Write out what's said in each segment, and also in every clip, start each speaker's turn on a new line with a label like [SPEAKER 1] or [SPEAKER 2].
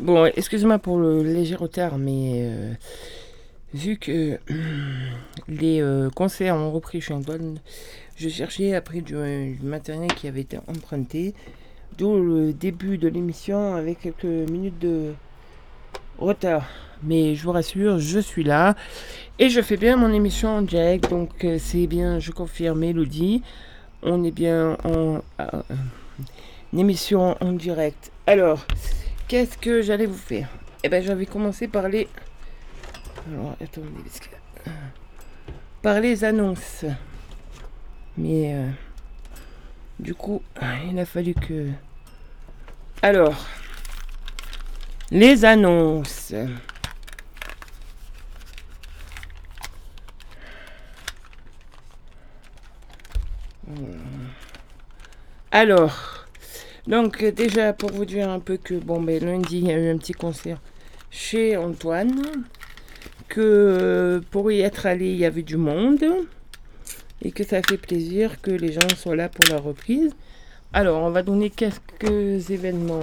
[SPEAKER 1] Bon, excusez-moi pour le léger retard, mais euh, vu que les euh, concerts ont repris Antoine, je cherchais après du, du matériel qui avait été emprunté, d'où le début de l'émission avec quelques minutes de retard. Mais je vous rassure, je suis là et je fais bien mon émission en direct, donc euh, c'est bien, je confirme, Elodie. On est bien en émission en direct. Alors, qu'est-ce que j'allais vous faire? Eh ben, j'avais commencé par les. Alors, attendez, parce que- par les annonces. Mais euh, du coup, il a fallu que. Alors, les annonces. Alors, donc euh, déjà pour vous dire un peu que bon ben lundi il y a eu un petit concert chez Antoine, que euh, pour y être allé il y avait du monde et que ça fait plaisir que les gens soient là pour la reprise. Alors on va donner quelques événements.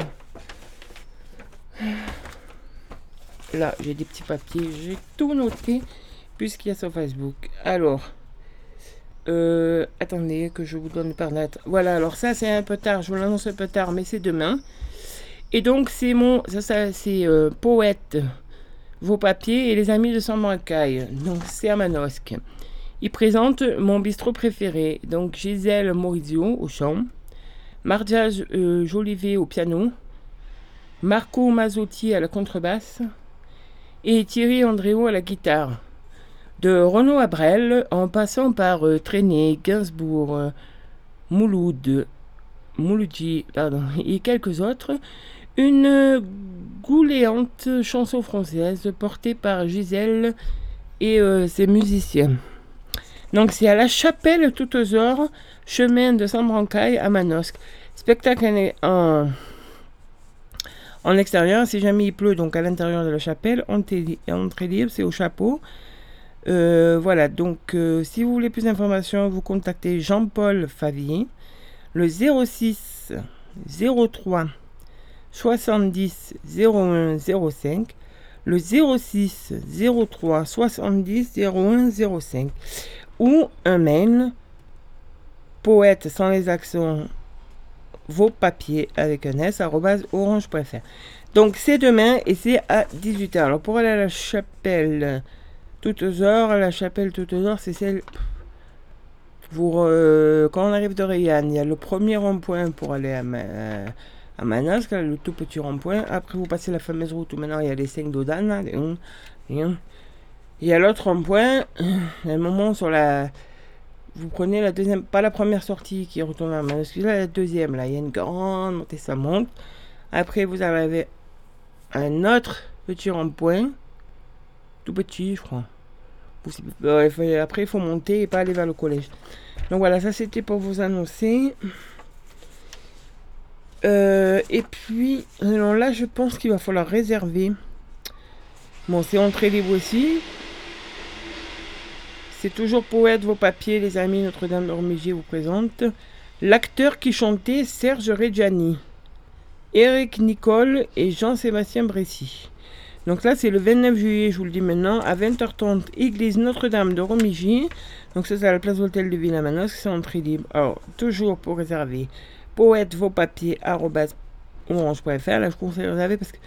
[SPEAKER 1] Là j'ai des petits papiers, j'ai tout noté puisqu'il y a sur Facebook. Alors. Euh, attendez que je vous donne par date. Voilà, alors ça c'est un peu tard, je vous l'annonce un peu tard, mais c'est demain. Et donc c'est mon, ça, ça c'est euh, poète, vos papiers et les amis de Sambracaille. Donc c'est à Manosque. Il présente mon bistrot préféré. Donc Gisèle Maurizio au chant, Mardia euh, Jolivet au piano, Marco Mazzotti à la contrebasse et Thierry Andréo à la guitare. De Renaud Abrel, en passant par euh, Trenet, Gainsbourg, euh, Mouloud, Mouloudji, pardon, et quelques autres, une euh, gouléante chanson française portée par Gisèle et euh, ses musiciens. Donc c'est à la chapelle tout aux heures, chemin de Saint-Brancaille à Manosque. Spectacle en, en, extérieur, si jamais il pleut, donc à l'intérieur de la chapelle, entrée entrée libre, c'est au chapeau. Euh, voilà, donc euh, si vous voulez plus d'informations, vous contactez Jean-Paul Favier, le 06 03 70 01 05, le 06 03 70 01 05, ou un mail, poète sans les accents, vos papiers avec un s, orange.fr. Donc c'est demain et c'est à 18h. Alors pour aller à la chapelle heures, la chapelle toutes heures, c'est celle. Pour, euh, quand on arrive de Rayanne, il y a le premier rond-point pour aller à, Ma- à Manosque, là, le tout petit rond-point. Après, vous passez la fameuse route où maintenant il y a les 5 d'Odan. là, les hum, les hum. Il y a l'autre rond-point. A un moment sur la. Vous prenez la deuxième, pas la première sortie qui retourne à Manosque, là, la deuxième. Là, il y a une grande montée, ça monte. Après, vous arrivez à un autre petit rond-point tout petit, je crois. Faut- après, il faut monter et pas aller vers le collège. Donc voilà, ça c'était pour vous annoncer. Euh, et puis, alors là, je pense qu'il va falloir réserver. Bon, c'est entrée libre aussi. C'est toujours poète, vos papiers, les amis, Notre-Dame Romilly vous présente. L'acteur qui chantait Serge Reggiani, Eric Nicole et Jean-Sébastien Bressy. Donc là, c'est le 29 juillet, je vous le dis maintenant, à 20h30, église Notre-Dame de Romilly. Donc ça, c'est à la place d'hôtel de Manosque, c'est entrée libre. Alors, toujours pour réserver, poète vos papiers. Là, je conseille de réserver parce que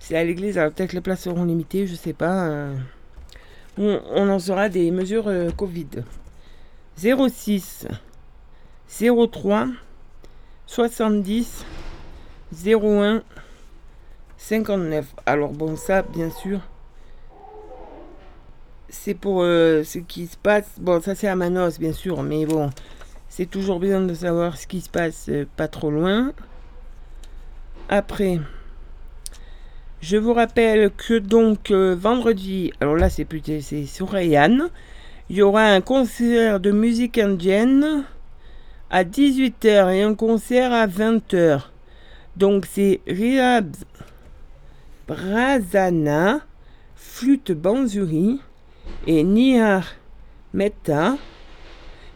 [SPEAKER 1] c'est à l'église, alors peut-être les places seront limitées, je sais pas. On, on en saura des mesures euh, Covid. 06 03 70 01 59. Alors bon, ça, bien sûr, c'est pour euh, ce qui se passe. Bon, ça c'est à Manos, bien sûr, mais bon, c'est toujours bien de savoir ce qui se passe euh, pas trop loin. Après, je vous rappelle que donc euh, vendredi, alors là c'est plus c'est sur Rayanne, il y aura un concert de musique indienne à 18h et un concert à 20h. Donc c'est Rihab Brazana, flûte banzuri et Nihar Metta.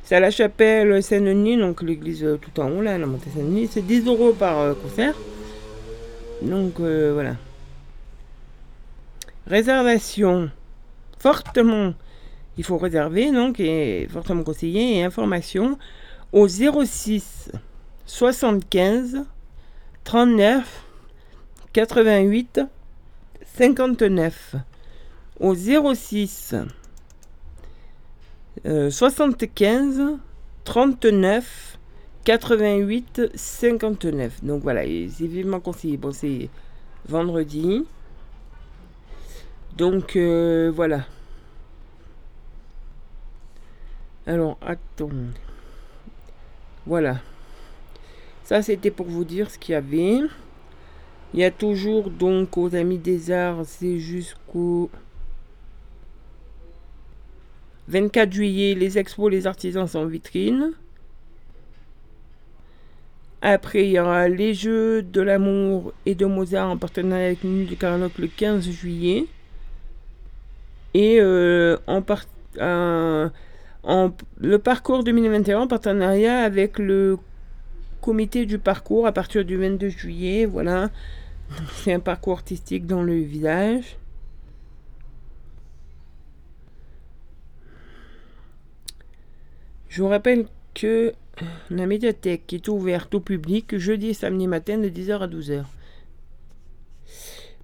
[SPEAKER 1] C'est à la chapelle Saint-Denis, donc l'église euh, tout en haut, là, la montée Saint-Denis. C'est 10 euros par euh, concert. Donc euh, voilà. Réservation fortement, il faut réserver donc, et fortement conseillé, et information au 06 75 39 88 59 au 06 75 39 88 59. Donc voilà, c'est vivement conseillé. Bon, c'est vendredi. Donc euh, voilà. Alors, attends. Voilà. Ça, c'était pour vous dire ce qu'il y avait. Il y a toujours donc aux Amis des Arts, c'est jusqu'au 24 juillet, les expos, les artisans sont vitrine. Après, il y aura les Jeux de l'amour et de Mozart en partenariat avec Minute du Carloc le 15 juillet. Et euh, en, en, le parcours 2021 en partenariat avec le comité du parcours à partir du 22 juillet. Voilà, c'est un parcours artistique dans le village. Je vous rappelle que la médiathèque est ouverte au public jeudi et samedi matin de 10h à 12h.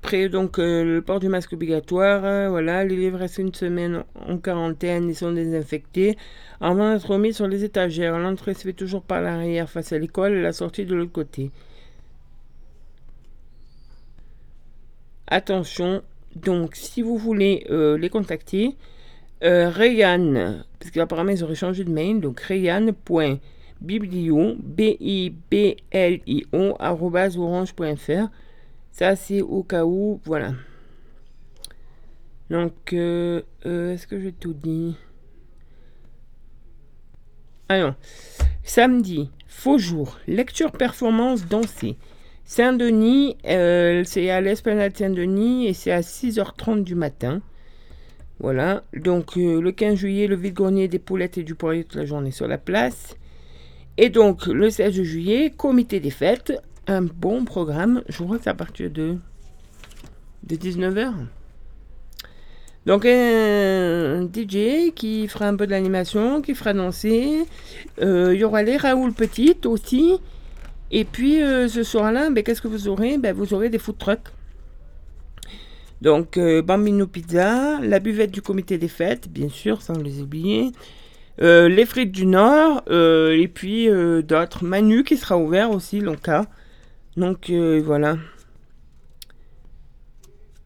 [SPEAKER 1] Après, donc, euh, le port du masque obligatoire, hein, voilà, les livres restent une semaine en quarantaine, ils sont désinfectés. Avant d'être remis sur les étagères, l'entrée se fait toujours par l'arrière face à l'école et la sortie de l'autre côté. Attention, donc, si vous voulez euh, les contacter, euh, parce qu'apparemment ils auraient changé de mail, donc rayan.biblio, B-I-B-L-I-O, orange.fr. Ça, c'est au cas où, voilà. Donc, euh, euh, est-ce que j'ai tout dit Ah non. Samedi, faux jour, lecture performance dansée. Saint-Denis, euh, c'est à l'Esplanade Saint-Denis et c'est à 6h30 du matin. Voilà, donc euh, le 15 juillet, le vide-grenier des poulettes et du poirier toute la journée sur la place. Et donc le 16 juillet, comité des fêtes, un bon programme. Je crois que c'est à partir de, de 19h. Donc un DJ qui fera un peu de l'animation, qui fera danser. Euh, il y aura les Raoul Petite aussi. Et puis euh, ce soir-là, ben, qu'est-ce que vous aurez? Ben, Vous aurez des food trucks. Donc, euh, Bambino Pizza, la buvette du comité des fêtes, bien sûr, sans les oublier. Euh, les frites du Nord, et puis d'autres. Manu qui sera ouvert aussi, Lonka. Donc, voilà.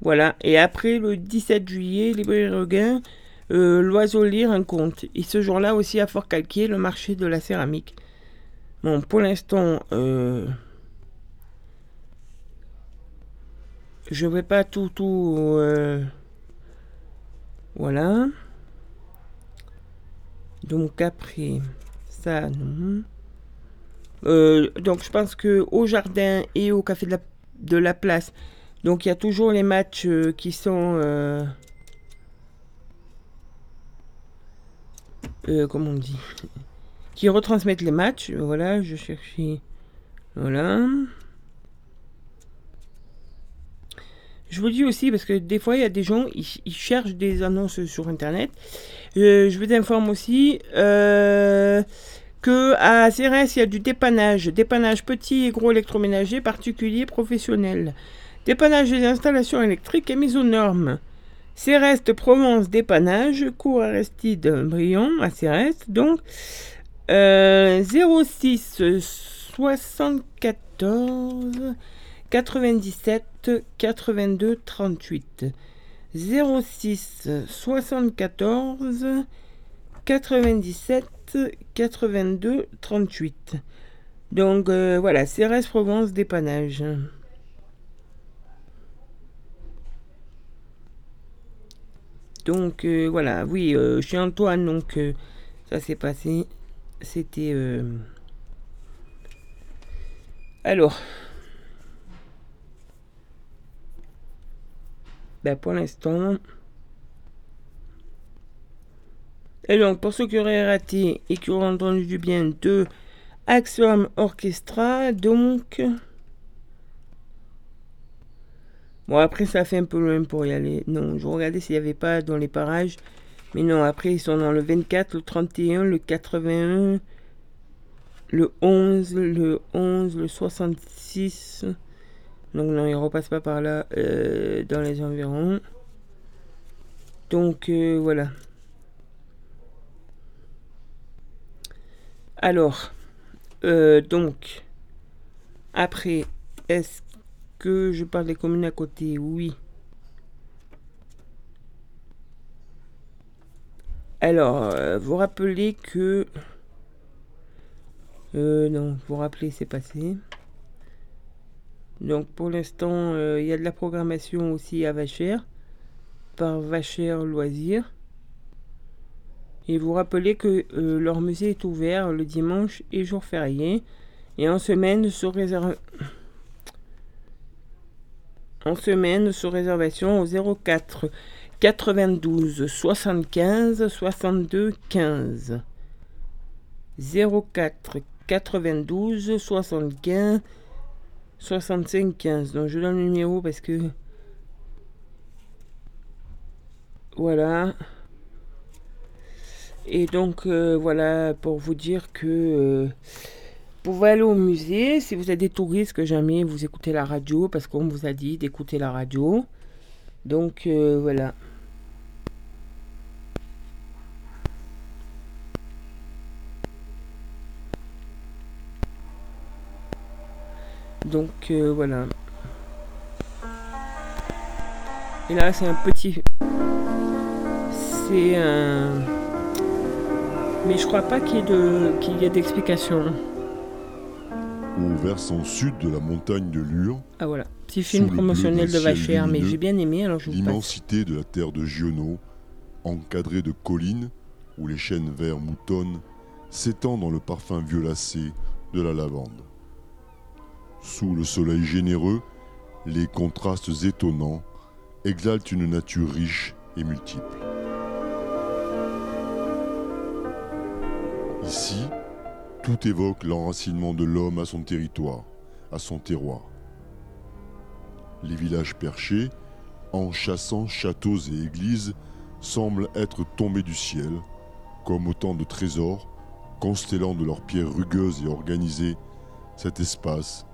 [SPEAKER 1] Voilà. Et après, le 17 juillet, Librairie Regain, l'oiseau lire un conte. Et ce jour-là aussi, à Fort-Calquier, le marché de la céramique. Bon, pour l'instant, je vais pas tout tout euh, voilà. Donc après ça non. Euh, donc je pense que au jardin et au café de la, de la place donc il y a toujours les matchs euh, qui sont comment on dit? Qui retransmettent les matchs voilà je cherchais voilà Je vous dis aussi, parce que des fois, il y a des gens, ils, cherchent des annonces sur Internet. Euh, je vous informe aussi euh, que à Cérès, il y a du dépannage. Dépannage petit et gros électroménager, particulier, professionnel. Dépannage des installations électriques et mise aux normes. Céreste Provence dépannage, cours Aristide Briand à Céreste, donc euh, 06 74 97 82 38 06 74 97 82 38 donc euh, voilà CRS Provence dépannage. Donc euh, voilà oui euh, je suis Antoine donc ça s'est passé c'était alors Ben, pour l'instant. Et donc, pour ceux qui auraient raté et qui auraient entendu du bien de Axiom Orchestra, donc. Bon, après, ça fait un peu loin pour y aller. Non, je regardais s'il n'y avait pas dans les parages. Mais non, après, ils sont dans le 24, le 31, le 81, le 11, le 11, le 66. Donc, non, ils repassent pas par là, euh, dans les environs. Donc, euh, voilà. Alors, euh, donc, après, est-ce que je parle des communes à côté? Oui. Alors, euh, vous rappelez que... Euh, non, vous rappelez, c'est passé. Donc, pour l'instant, euh, il y a de la programmation aussi à Vachère, par Vachère Loisirs. Et vous rappelez que leur musée est ouvert le dimanche et jour férié. Et en semaine, réserve en semaine sous réservation au 04 92 75 62 15. 04 92 75 65 15. Donc je donne le numéro parce que voilà. Et donc euh, voilà pour vous dire que euh, vous pouvez aller au musée. Si vous êtes des touristes que jamais vous écoutez la radio, parce qu'on vous a dit d'écouter la radio. Donc euh, voilà. Donc euh, voilà. Et là c'est un petit... C'est un... Mais je crois pas qu'il y ait d'explication
[SPEAKER 2] au versant sud de la montagne de Lure.
[SPEAKER 1] Ah voilà, petit film promotionnel de Vachère, mais j'ai bien aimé, alors je vous
[SPEAKER 2] L'immensité de la terre de Giono, encadrée de collines où les chênes verts moutonnent, s'étend dans le parfum violacé de la lavande. Sous le soleil généreux, les contrastes étonnants exaltent une nature riche et multiple. Ici, tout évoque l'enracinement de l'homme à son territoire, à son terroir. Les villages perchés, en chassant châteaux et églises, semblent être tombés du ciel, comme autant de trésors, constellant de leurs pierres rugueuses et organisées cet espace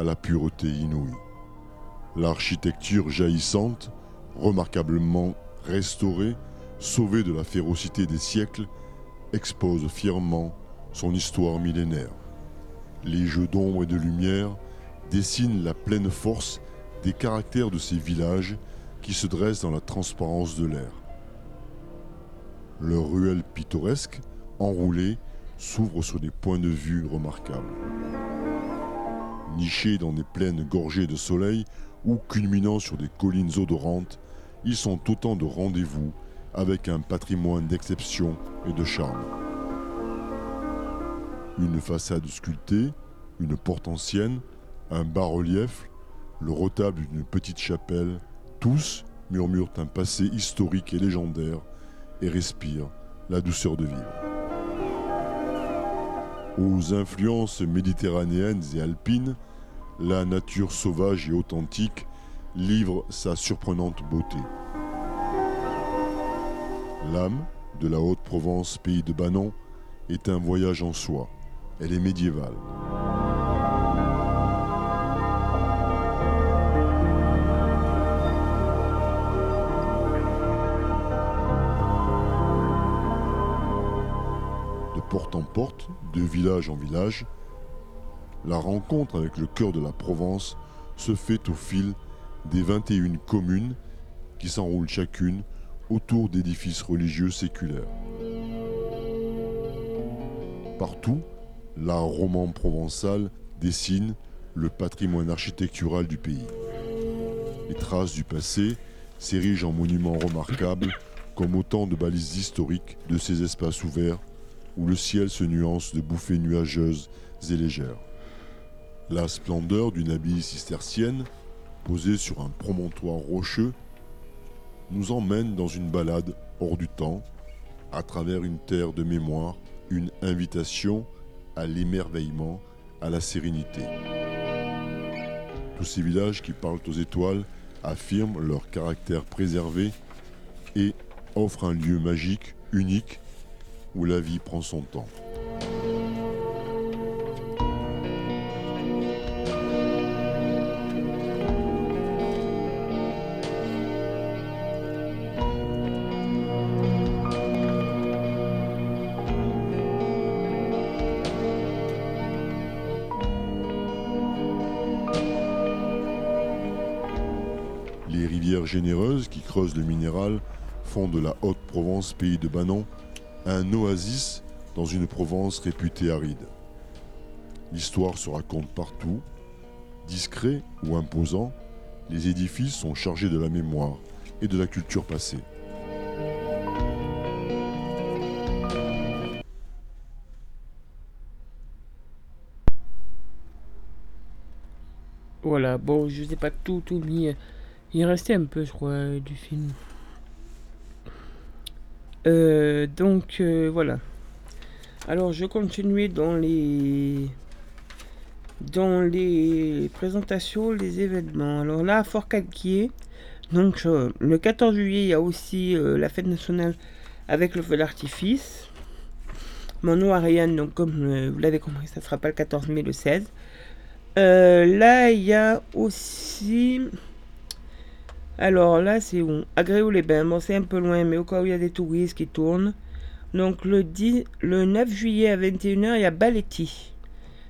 [SPEAKER 2] à la pureté inouïe. L'architecture jaillissante, remarquablement restaurée, sauvée de la férocité des siècles, expose fièrement son histoire millénaire. Les jeux d'ombre et de lumière dessinent la pleine force des caractères de ces villages qui se dressent dans la transparence de l'air. Leurs ruelles pittoresques, enroulées, s'ouvrent sur des points de vue remarquables. Nichés dans des plaines gorgées de soleil ou culminant sur des collines odorantes, ils sont autant de rendez-vous avec un patrimoine d'exception et de charme une façade sculptée, une porte ancienne, un bas-relief, le retable d'une petite chapelle, tous murmurent un passé historique et légendaire et respirent la douceur de vivre. Aux influences méditerranéennes et alpines, la nature sauvage et authentique livre sa surprenante beauté. L'âme de la Haute-Provence, pays de Banon, est un voyage en soi. Elle est médiévale. Porte en porte, de village en village, la rencontre avec le cœur de la Provence se fait au fil des 21 communes qui s'enroulent chacune autour d'édifices religieux séculaires. Partout, l'art roman provençal dessine le patrimoine architectural du pays. Les traces du passé s'érigent en monuments remarquables comme autant de balises historiques de ces espaces ouverts où le ciel se nuance de bouffées nuageuses et légères. La splendeur d'une abbaye cistercienne, posée sur un promontoire rocheux, nous emmène dans une balade hors du temps, à travers une terre de mémoire, une invitation à l'émerveillement, à la sérénité. Tous ces villages qui parlent aux étoiles affirment leur caractère préservé et offrent un lieu magique, unique, où la vie prend son temps. Les rivières généreuses qui creusent le minéral font de la Haute-Provence, pays de Banon, un oasis dans une Provence réputée aride. L'histoire se raconte partout. Discret ou imposant, les édifices sont chargés de la mémoire et de la culture passée.
[SPEAKER 1] Voilà, bon, je sais pas tout, tout. Il restait un peu, je crois, du film. Euh, donc, euh, voilà. Alors, je continue dans les dans les présentations, les événements. Alors là, Fort Calquier, donc euh, le 14 juillet, il y a aussi la fête nationale avec le feu d'artifice. Mon nom Ariane, donc comme vous l'avez compris, ça ne sera pas le 14 mai, le 16. Euh, là, il y a aussi... Alors là, c'est où? Agréo-les-Bains. Bon, c'est un peu loin, mais au cas où il y a des touristes qui tournent. Donc le, 10, le 9 juillet à 21h, il y a Baletti.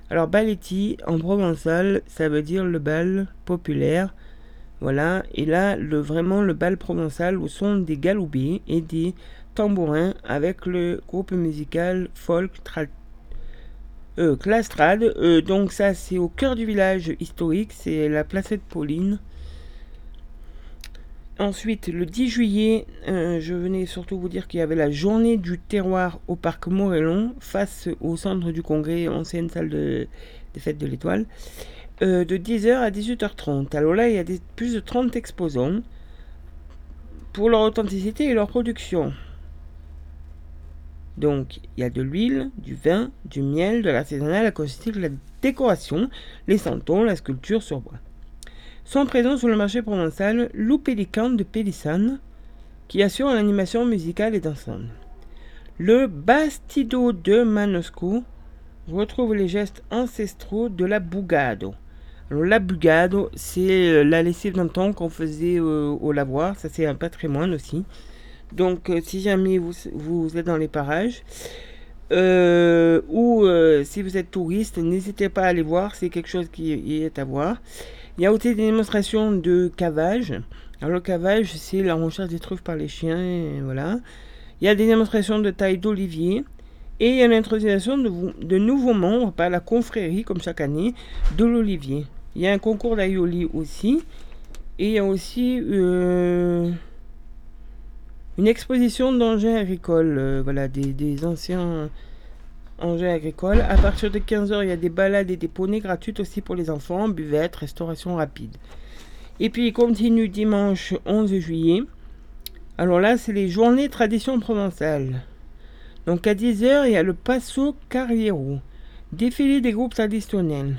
[SPEAKER 1] Alors Baletti, en provençal, ça veut dire le bal populaire. Voilà, et là, vraiment le bal provençal au son des galoubés et des tambourins avec le groupe musical folk euh, Clastrade. Euh, donc ça, c'est au cœur du village historique, c'est la placette Pauline. Ensuite, le 10 juillet, euh, je venais surtout vous dire qu'il y avait la journée du terroir au parc Morellon, face au centre du congrès, ancienne salle de, des fêtes de l'étoile, euh, de 10h à 18h30. Alors là, il y a plus de 30 exposants pour leur authenticité et leur production. Donc, il y a de l'huile, du vin, du miel, de l'artisanal, la cosmétique, la décoration, les santons, la sculpture sur bois sont présents sur le marché provençal Lou Pélican de Pélissane, qui assure l'animation musicale et dansante. Le Bastido de Manosco retrouve les gestes ancestraux de la Bugado. Alors, la Bugado, c'est la lessive d'antan qu'on faisait euh, au lavoir, ça c'est un patrimoine aussi. Donc, euh, si jamais vous, vous, êtes dans les parages, euh, ou euh, si vous êtes touriste, n'hésitez pas à aller voir, c'est quelque chose qui est à voir. Il y a aussi des démonstrations de cavage. Alors le cavage, c'est la recherche des truffes par les chiens, voilà. Il y a des démonstrations de taille d'olivier. Et il y a l'introduction de, de, nouveaux membres par la confrérie, comme chaque année, de l'olivier. Il y a un concours d'aïoli aussi. Et il y a aussi euh, une exposition d'engins agricoles. Euh, voilà, des anciens engins agricoles. À partir de 15h, il y a des balades et des poneys gratuites aussi pour les enfants, buvettes, restauration rapide. Et puis il continue dimanche 11 juillet. Alors là, c'est les journées tradition provençale. Donc à 10h, il y a le Passo Carriero, défilé des groupes traditionnels.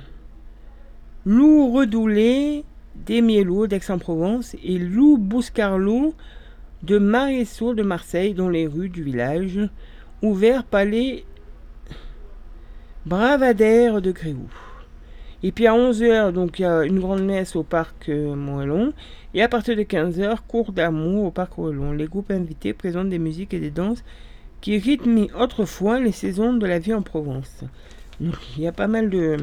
[SPEAKER 1] Lou Redoulé des Miello d'Aix-en-Provence et Lou Bouscarlot de Maresceau de Marseille dans les rues du village, ouvert par les Bravadère de Gréoux. Et puis à 11h, donc il y a une grande messe au parc euh. Et à partir de 15h, cours d'amour au parc Moellon. Les groupes invités présentent des musiques et des danses qui rythment autrefois les saisons de la vie en Provence. Donc il y a pas mal de.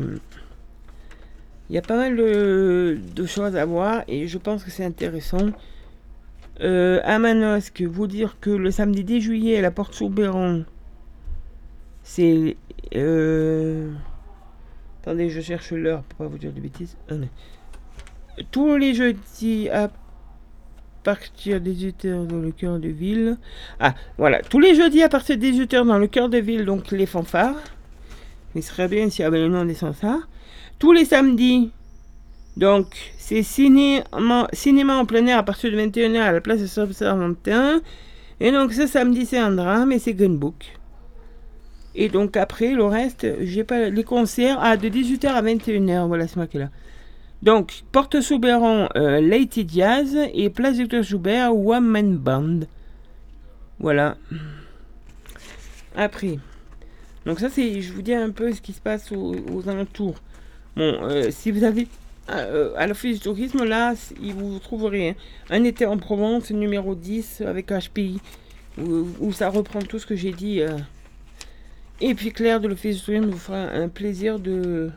[SPEAKER 1] Il y a pas mal de, choses à voir et je pense que c'est intéressant. Euh, à vous dire que le samedi 10 juillet à la porte Soubéran, c'est. Euh... Attendez, je cherche l'heure pour pas vous dire de bêtises. Tous les jeudis à partir des 18h dans le cœur de ville. Ah, voilà. Tous les jeudis à partir des 18h dans le cœur de ville, donc les fanfares. Il serait bien s'il y avait le nom des fanfares. Tous les samedis, donc c'est cinéma, en plein air à partir de 21h à la place de Serpentin. Et donc ce samedi, c'est un drame et c'est Gunbook. Et donc après, le reste, j'ai pas les concerts ah, de 18h à 21h. Voilà, c'est moi qui est là. Donc, Porte Souberan, euh, Lady Diaz et Place Victor Joubert, One Band. Voilà. Après. Donc ça, c'est, je vous dis un peu ce qui se passe aux, alentours. Bon, euh, si vous avez euh, à l'office du tourisme, là, vous trouverez un été en Provence, numéro 10, avec HPI, où, ça reprend tout ce que j'ai dit. Et puis Claire de l'office du vous fera un plaisir de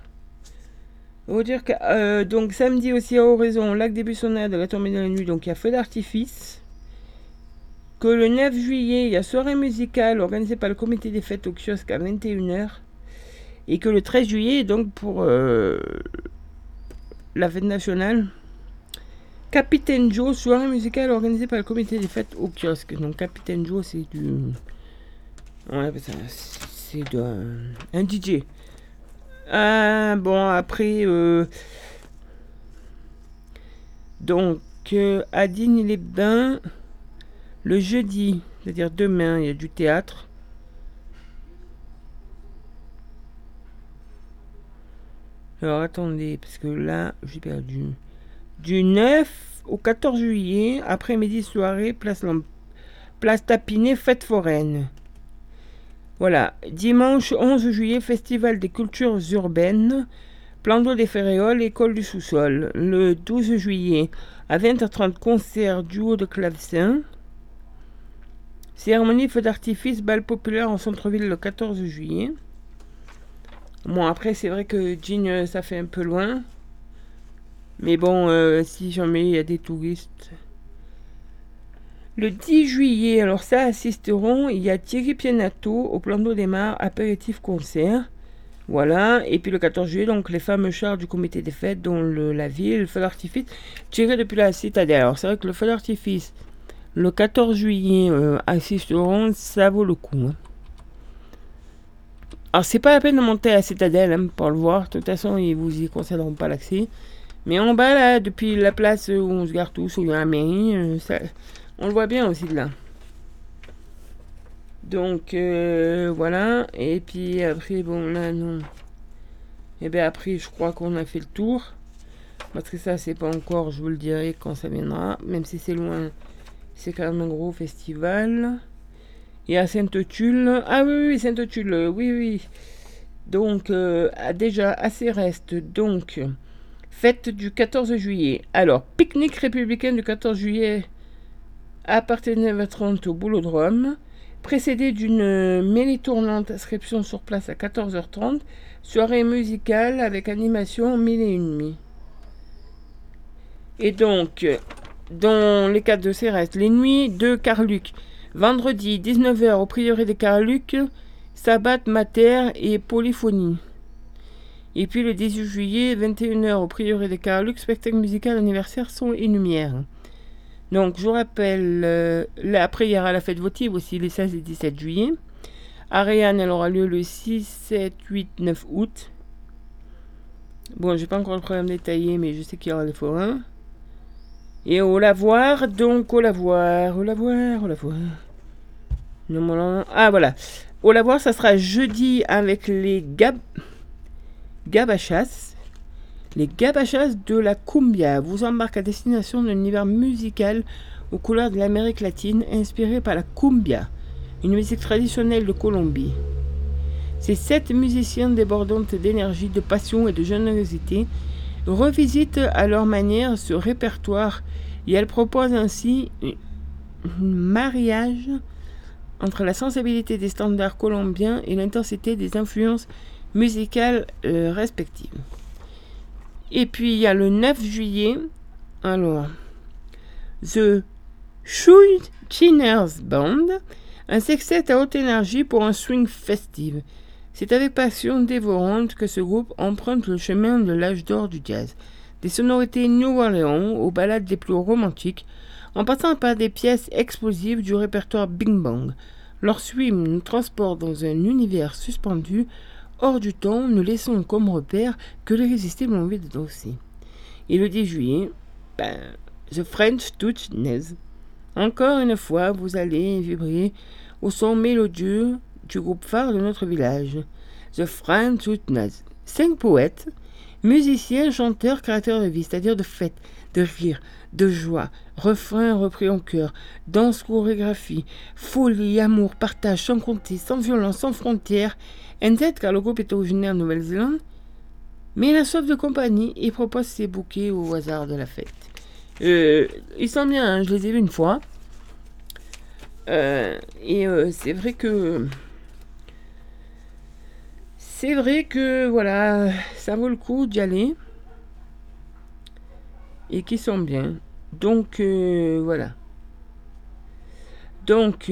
[SPEAKER 1] vous dire que euh, donc samedi aussi à Horizon, lac des Buissonnades, la tombée de la nuit, donc il y a feu d'artifice. Que le 9 juillet, il y a soirée musicale organisée par le comité des fêtes au kiosque à 21h. Et que le 13 juillet, donc pour euh, la fête nationale, Capitaine Joe, soirée musicale organisée par le comité des fêtes au kiosque. Donc Capitaine Joe, c'est du. Ouais, c'est un DJ. Euh, bon, après, euh, donc, euh, à Digne-les-Bains, le jeudi, c'est-à-dire demain, il y a du théâtre. Alors, attendez, parce que là, j'ai perdu. Du 9 au 14 juillet, après-midi, soirée, place, place Tapinet, fête foraine. Voilà, dimanche 11 juillet, Festival des cultures urbaines, plan d'eau des Ferréoles, école du sous-sol. Le 12 juillet, à 20h30, concert duo de clavecin. Cérémonie feu d'artifice, bal populaire en centre-ville le 14 juillet. Bon, après, c'est vrai que Jean, ça fait un peu loin. Mais bon, euh, si jamais il y a des touristes, le 10 juillet, alors ça assisteront, il y a Thierry Pienato au plan d'eau des mares, apéritif concert. Voilà, et puis le 14 juillet, donc les fameux chars du comité des fêtes, dont la ville, le feu d'artifice, tiré depuis la citadelle. Alors c'est vrai que le feu d'artifice, le 14 juillet, euh, assisteront, ça vaut le coup. Hein. Alors c'est pas la peine de monter à la citadelle hein, pour le voir, de toute façon ils vous y concéderont pas l'accès. Mais en bas là, depuis la place où on se garde tous, où il y a la mairie, euh, ça, on le voit bien aussi là. Donc euh, voilà. Et puis après, bon là non. Et bien après, je crois qu'on a fait le tour. Parce que ça, c'est pas encore, je vous le dirai quand ça viendra. Même si c'est loin, c'est quand même un gros festival. Et à Sainte-Tulle. Ah oui, oui, Sainte-Tulle, oui, oui. Donc, euh, déjà, assez reste. Donc, fête du 14 juillet. Alors, pique-nique républicain du 14 juillet à partir de 9h30 au Boulodrome, précédé d'une mêlée tournante inscription sur place à 14h30, soirée musicale avec animation mille et une nuits. Et donc, dans les cas de restes, les nuits de Carluc, vendredi 19h au prieuré de Carluc, sabbat mater et polyphonie. Et puis le 18 juillet, 21h au prieuré de Carluc, spectacle musical anniversaire son et lumière. Donc, je vous rappelle, euh, après, il y aura la fête votive aussi, les 16 et 17 juillet. Ariane, elle aura lieu le 6, 7, 8, 9 août. Bon, j'ai pas encore le programme détaillé, mais je sais qu'il y aura des forains. Et au lavoir, donc au lavoir, au lavoir, au lavoir. Ah, voilà. Au lavoir, ça sera jeudi avec les gab... gabachas. Les gabachas de la cumbia vous embarquent à destination d'un univers musical aux couleurs de l'Amérique latine inspiré par la cumbia, une musique traditionnelle de Colombie. Ces sept musiciens débordantes d'énergie, de passion et de générosité revisitent à leur manière ce répertoire et elles proposent ainsi un mariage entre la sensibilité des standards colombiens et l'intensité des influences musicales euh, respectives. Et puis il y a le 9 juillet, alors, The Chinners Band, un sextet à haute énergie pour un swing festive. C'est avec passion dévorante que ce groupe emprunte le chemin de l'âge d'or du jazz, des sonorités New Orleans aux ballades les plus romantiques, en passant par des pièces explosives du répertoire Bing Bang. Leur swing nous transporte dans un univers suspendu hors du temps, ne laissons comme repère que l'irrésistible envie de danser. Et le 10 juillet, ben, The French Touch Nez. Encore une fois, vous allez vibrer au son mélodieux du groupe phare de notre village, The French Touch Nez. Cinq poètes, Musicien, chanteur, créateur de vie, c'est-à-dire de fête, de rire, de joie, refrain repris en chœur, danse, chorégraphie, folie, amour, partage sans compter, sans violence, sans frontières. Un tête car le groupe est originaire de Nouvelle-Zélande, mais il a soif de compagnie et propose ses bouquets au hasard de la fête. Euh, ils sont bien, hein, je les ai vus une fois. Euh, et euh, c'est vrai que c'est vrai que voilà, ça vaut le coup d'y aller. Et qui sont bien. Donc voilà. Donc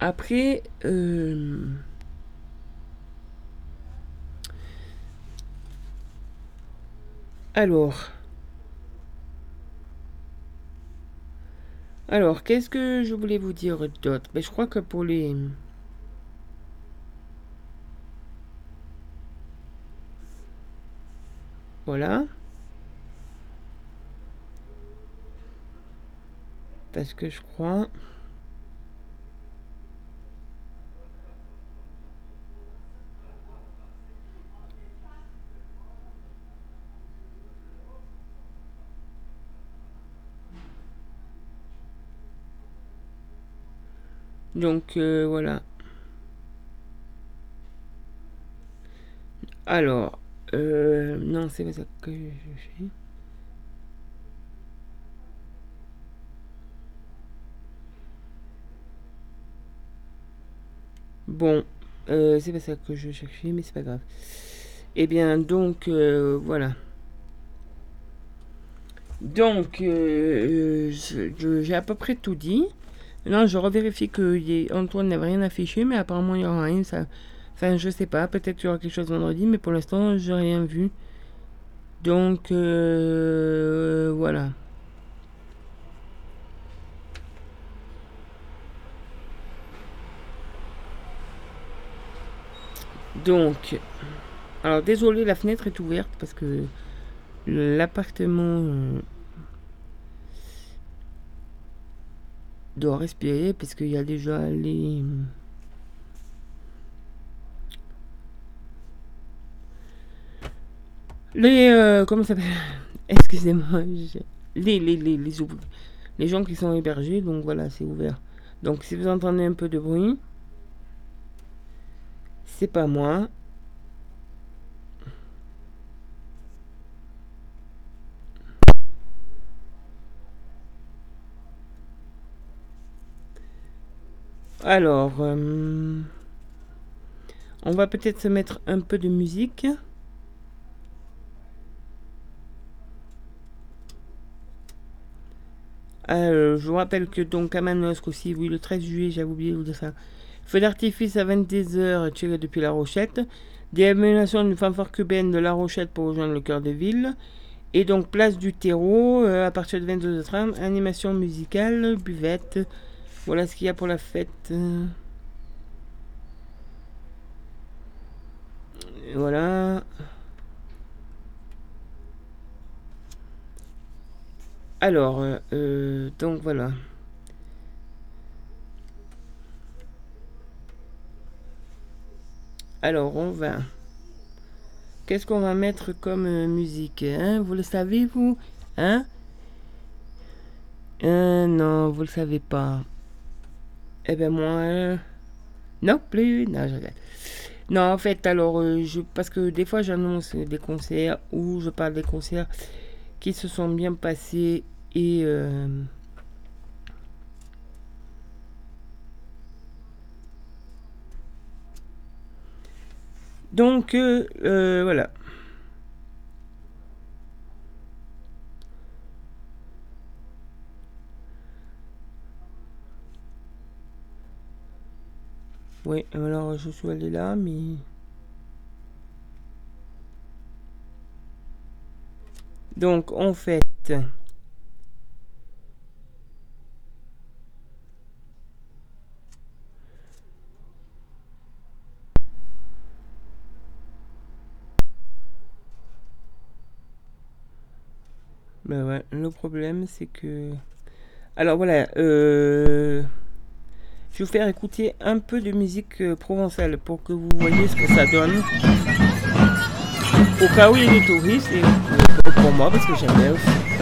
[SPEAKER 1] après alors alors qu'est-ce que je voulais vous dire d'autre? Ben, je crois que pour les Voilà. Parce que je crois... Donc euh, voilà. Alors, euh, non, c'est pas ça que je fais. Bon, euh, c'est pas ça que je cherchais, mais c'est pas grave. Eh bien, donc, euh, voilà. Donc, euh, j'ai à peu près tout dit. Maintenant, je revérifie que Antoine n'avait rien affiché, mais apparemment, il n'y aura rien. Enfin, je sais pas, peut-être qu'il y aura quelque chose vendredi, mais pour l'instant, j'ai rien vu. Donc, euh, voilà. Donc, alors désolé, la fenêtre est ouverte parce que l'appartement doit respirer parce qu'il y a déjà les Les. Euh, comment ça s'appelle? Excusez-moi. Les, les, les, les, les gens qui sont hébergés, donc voilà, c'est ouvert. Donc si vous entendez un peu de bruit, c'est pas moi. Alors, euh, on va peut-être se mettre un peu de musique. Euh, je vous rappelle que donc à Manosque aussi, oui, le 13 juillet, j'avais oublié de ça. Feu d'artifice à 22h tiré depuis La Rochette. Déambulation d'une fanfare cubaine de La Rochette pour rejoindre le cœur de ville. Et donc place du terreau euh, à partir de 22h30. Animation musicale, buvette. Voilà ce qu'il y a pour la fête. Voilà. Alors, euh, euh, donc voilà. Alors, on va... Qu'est-ce qu'on va mettre comme euh, musique hein? Vous le savez, vous? Hein? Non, vous le savez pas. Eh ben moi... non plus Non, je regarde. Non, en fait, alors, je, parce que des fois, j'annonce des concerts ou je parle des concerts qui se sont bien passés et euh, donc euh, euh, voilà. Oui, alors je suis allé là, mais... Donc, en fait... Ben ouais, le problème c'est que... Alors voilà, euh... je vais vous faire écouter un peu de musique euh, provençale pour que vous voyez ce que ça donne. au cas où il y a des touristes et pour moi parce que j'aime bien aussi.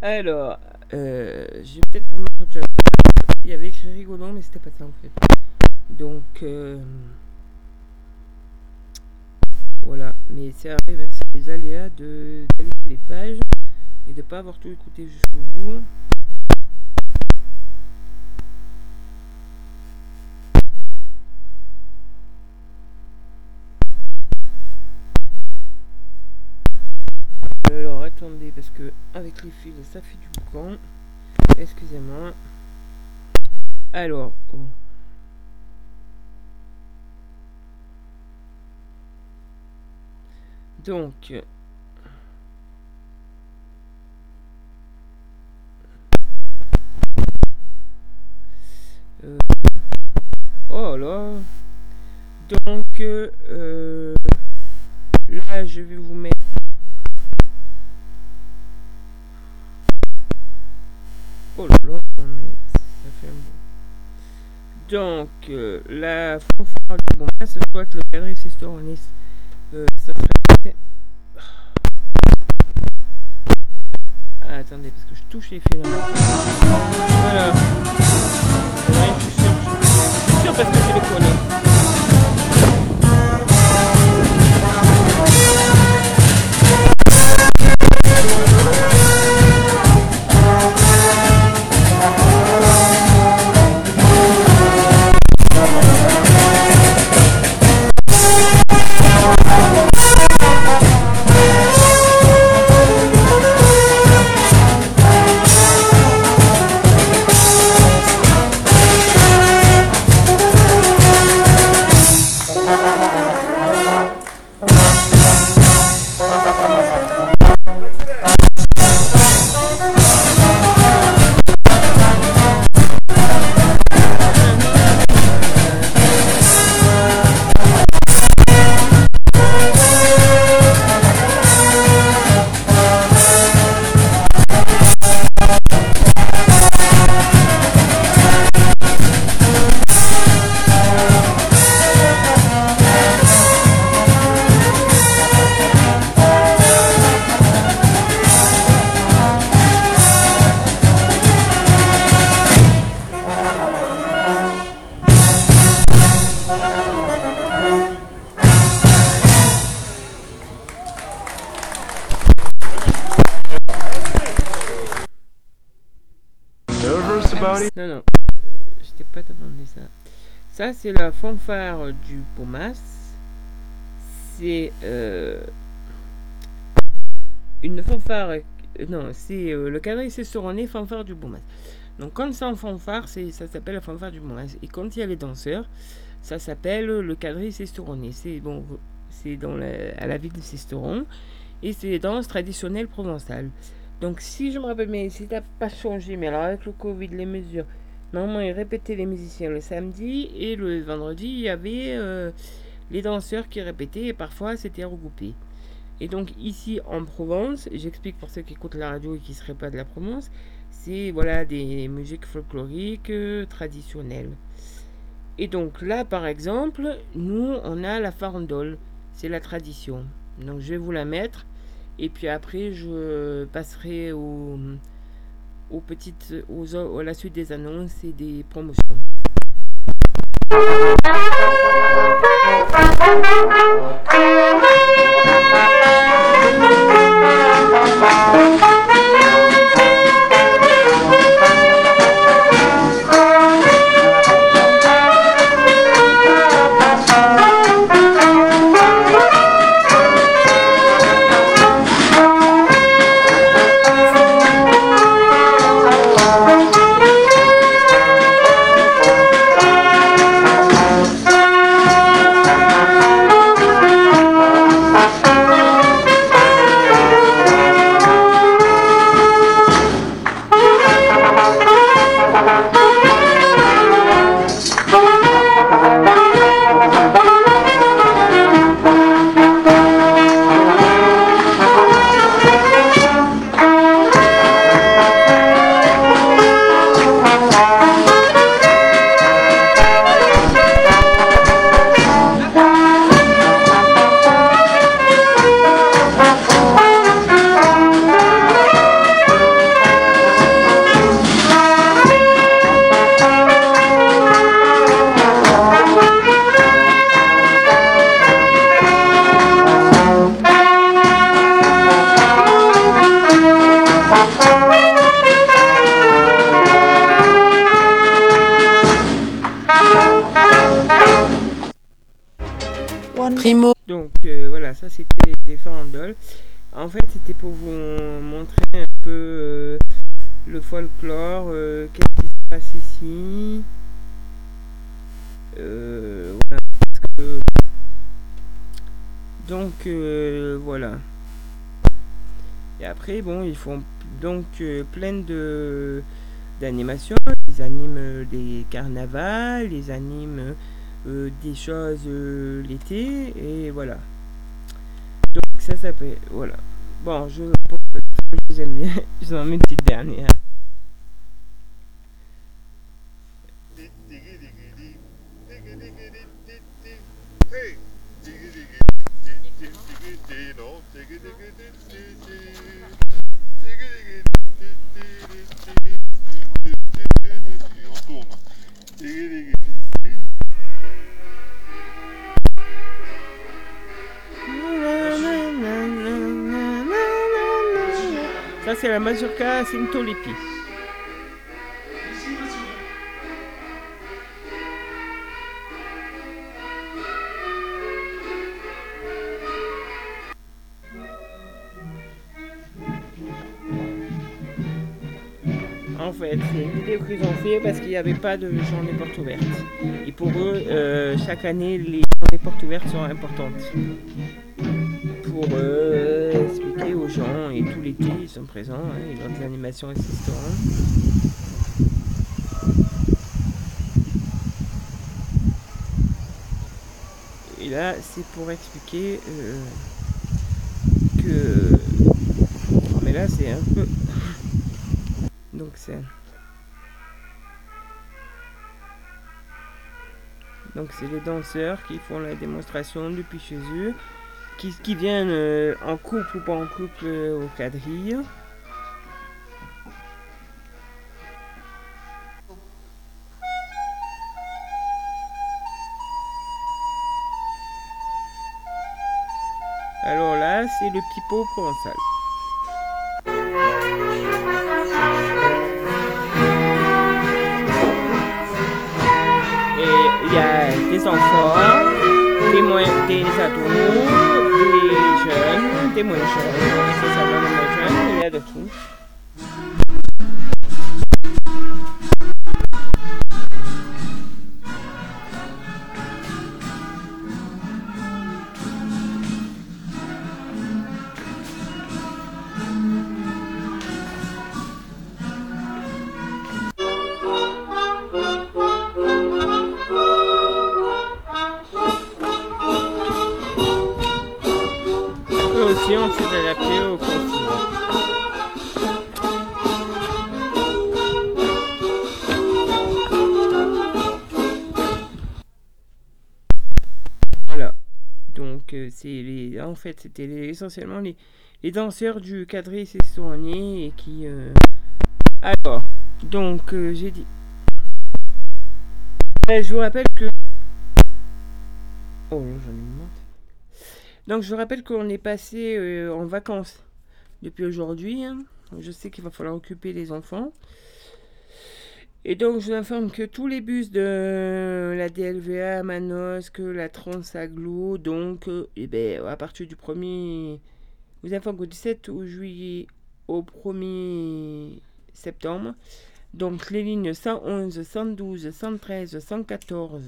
[SPEAKER 1] Alors, euh, j'ai peut-être pour chose. Il y avait écrit rigodon, mais c'était pas ça en fait. Donc, euh, voilà. Mais c'est arrivé, hein, c'est les aléas de d'aller sur les pages et de pas avoir tout écouté jusqu'au bout. Alors attendez parce que avec les fils ça fait du boucan. Excusez-moi. Alors, oh. Donc, euh, oh là. Donc, euh, là, je vais vous mettre. Oh là là, ça fait un bout. Donc, euh, la fanfare du bon, ce soit le cadre historiste, euh, ça ah, attendez, parce que je touche les fils. Voilà. je suis sûr, je suis sûr parce que c'est le collé. C'est euh, une fanfare. Euh, non, c'est euh, le cadre c'est fanfare du Pomas. Donc, quand c'est en fanfare, ça s'appelle la fanfare du Pomas. Et quand il y a les danseurs, ça s'appelle le cadre c'est C'est bon, c'est dans à la ville de Sisteron. Et c'est des danses traditionnelles provençales. Donc, si je me rappelle, mais si t'as pas changé, mais alors avec le Covid, les mesures, normalement, ils répétaient les musiciens le samedi et le vendredi, il y avait les danseurs qui répétaient et parfois c'était regroupé. Et donc, ici en Provence, j'explique pour ceux qui écoutent la radio et qui ne seraient pas de la Provence, c'est voilà des musiques folkloriques euh, traditionnelles. Et donc là, par exemple, nous, on a la farandole, c'est la tradition. Donc, je vais vous la mettre. Et puis après, je passerai au, aux petites, aux, à la suite des annonces et des promotions. Donc donc plein de d'animations. Ils animent des carnavals, ils animent euh, des choses euh, l'été et voilà. Donc ça s'appelle voilà. Bon, je je vous aime bien. Je vous en mets une petite dernière. En fait, c'est une vidéo qu'ils ont fait parce qu'il n'y avait pas de journée porte ouverte. Et pour eux, euh, chaque année, les journées portes ouvertes sont importantes. Ils sont présents, hein, ils ont des animations assistantes. Et là, c'est pour expliquer euh, que... Mais là, c'est un peu... Donc c'est... Donc c'est les danseurs qui font la démonstration depuis chez eux, qui, qui viennent euh, en couple ou pas en couple euh, au quadrille. Alors là, c'est le pipeau provençal. des enfants, des, moins, des ados, jeunes, des moins jeunes, nécessairement des moins jeunes, il y a de tout. Essentiellement les, danseurs du cadré s'est et qui, euh, Alors, donc, euh, j'ai dit. Euh, je vous rappelle que. Oh, j'en ai une Donc, je vous rappelle qu'on est passé euh, en vacances depuis aujourd'hui. hein. Je sais qu'il va falloir occuper les enfants. Et donc, je vous informe que tous les bus de la DLVA, Manosque, la Transaglo, donc, euh, eh ben, à partir du 1er. Je vous informe qu'au 17 juillet au 1er septembre, donc les lignes 111, 112, 113, 114,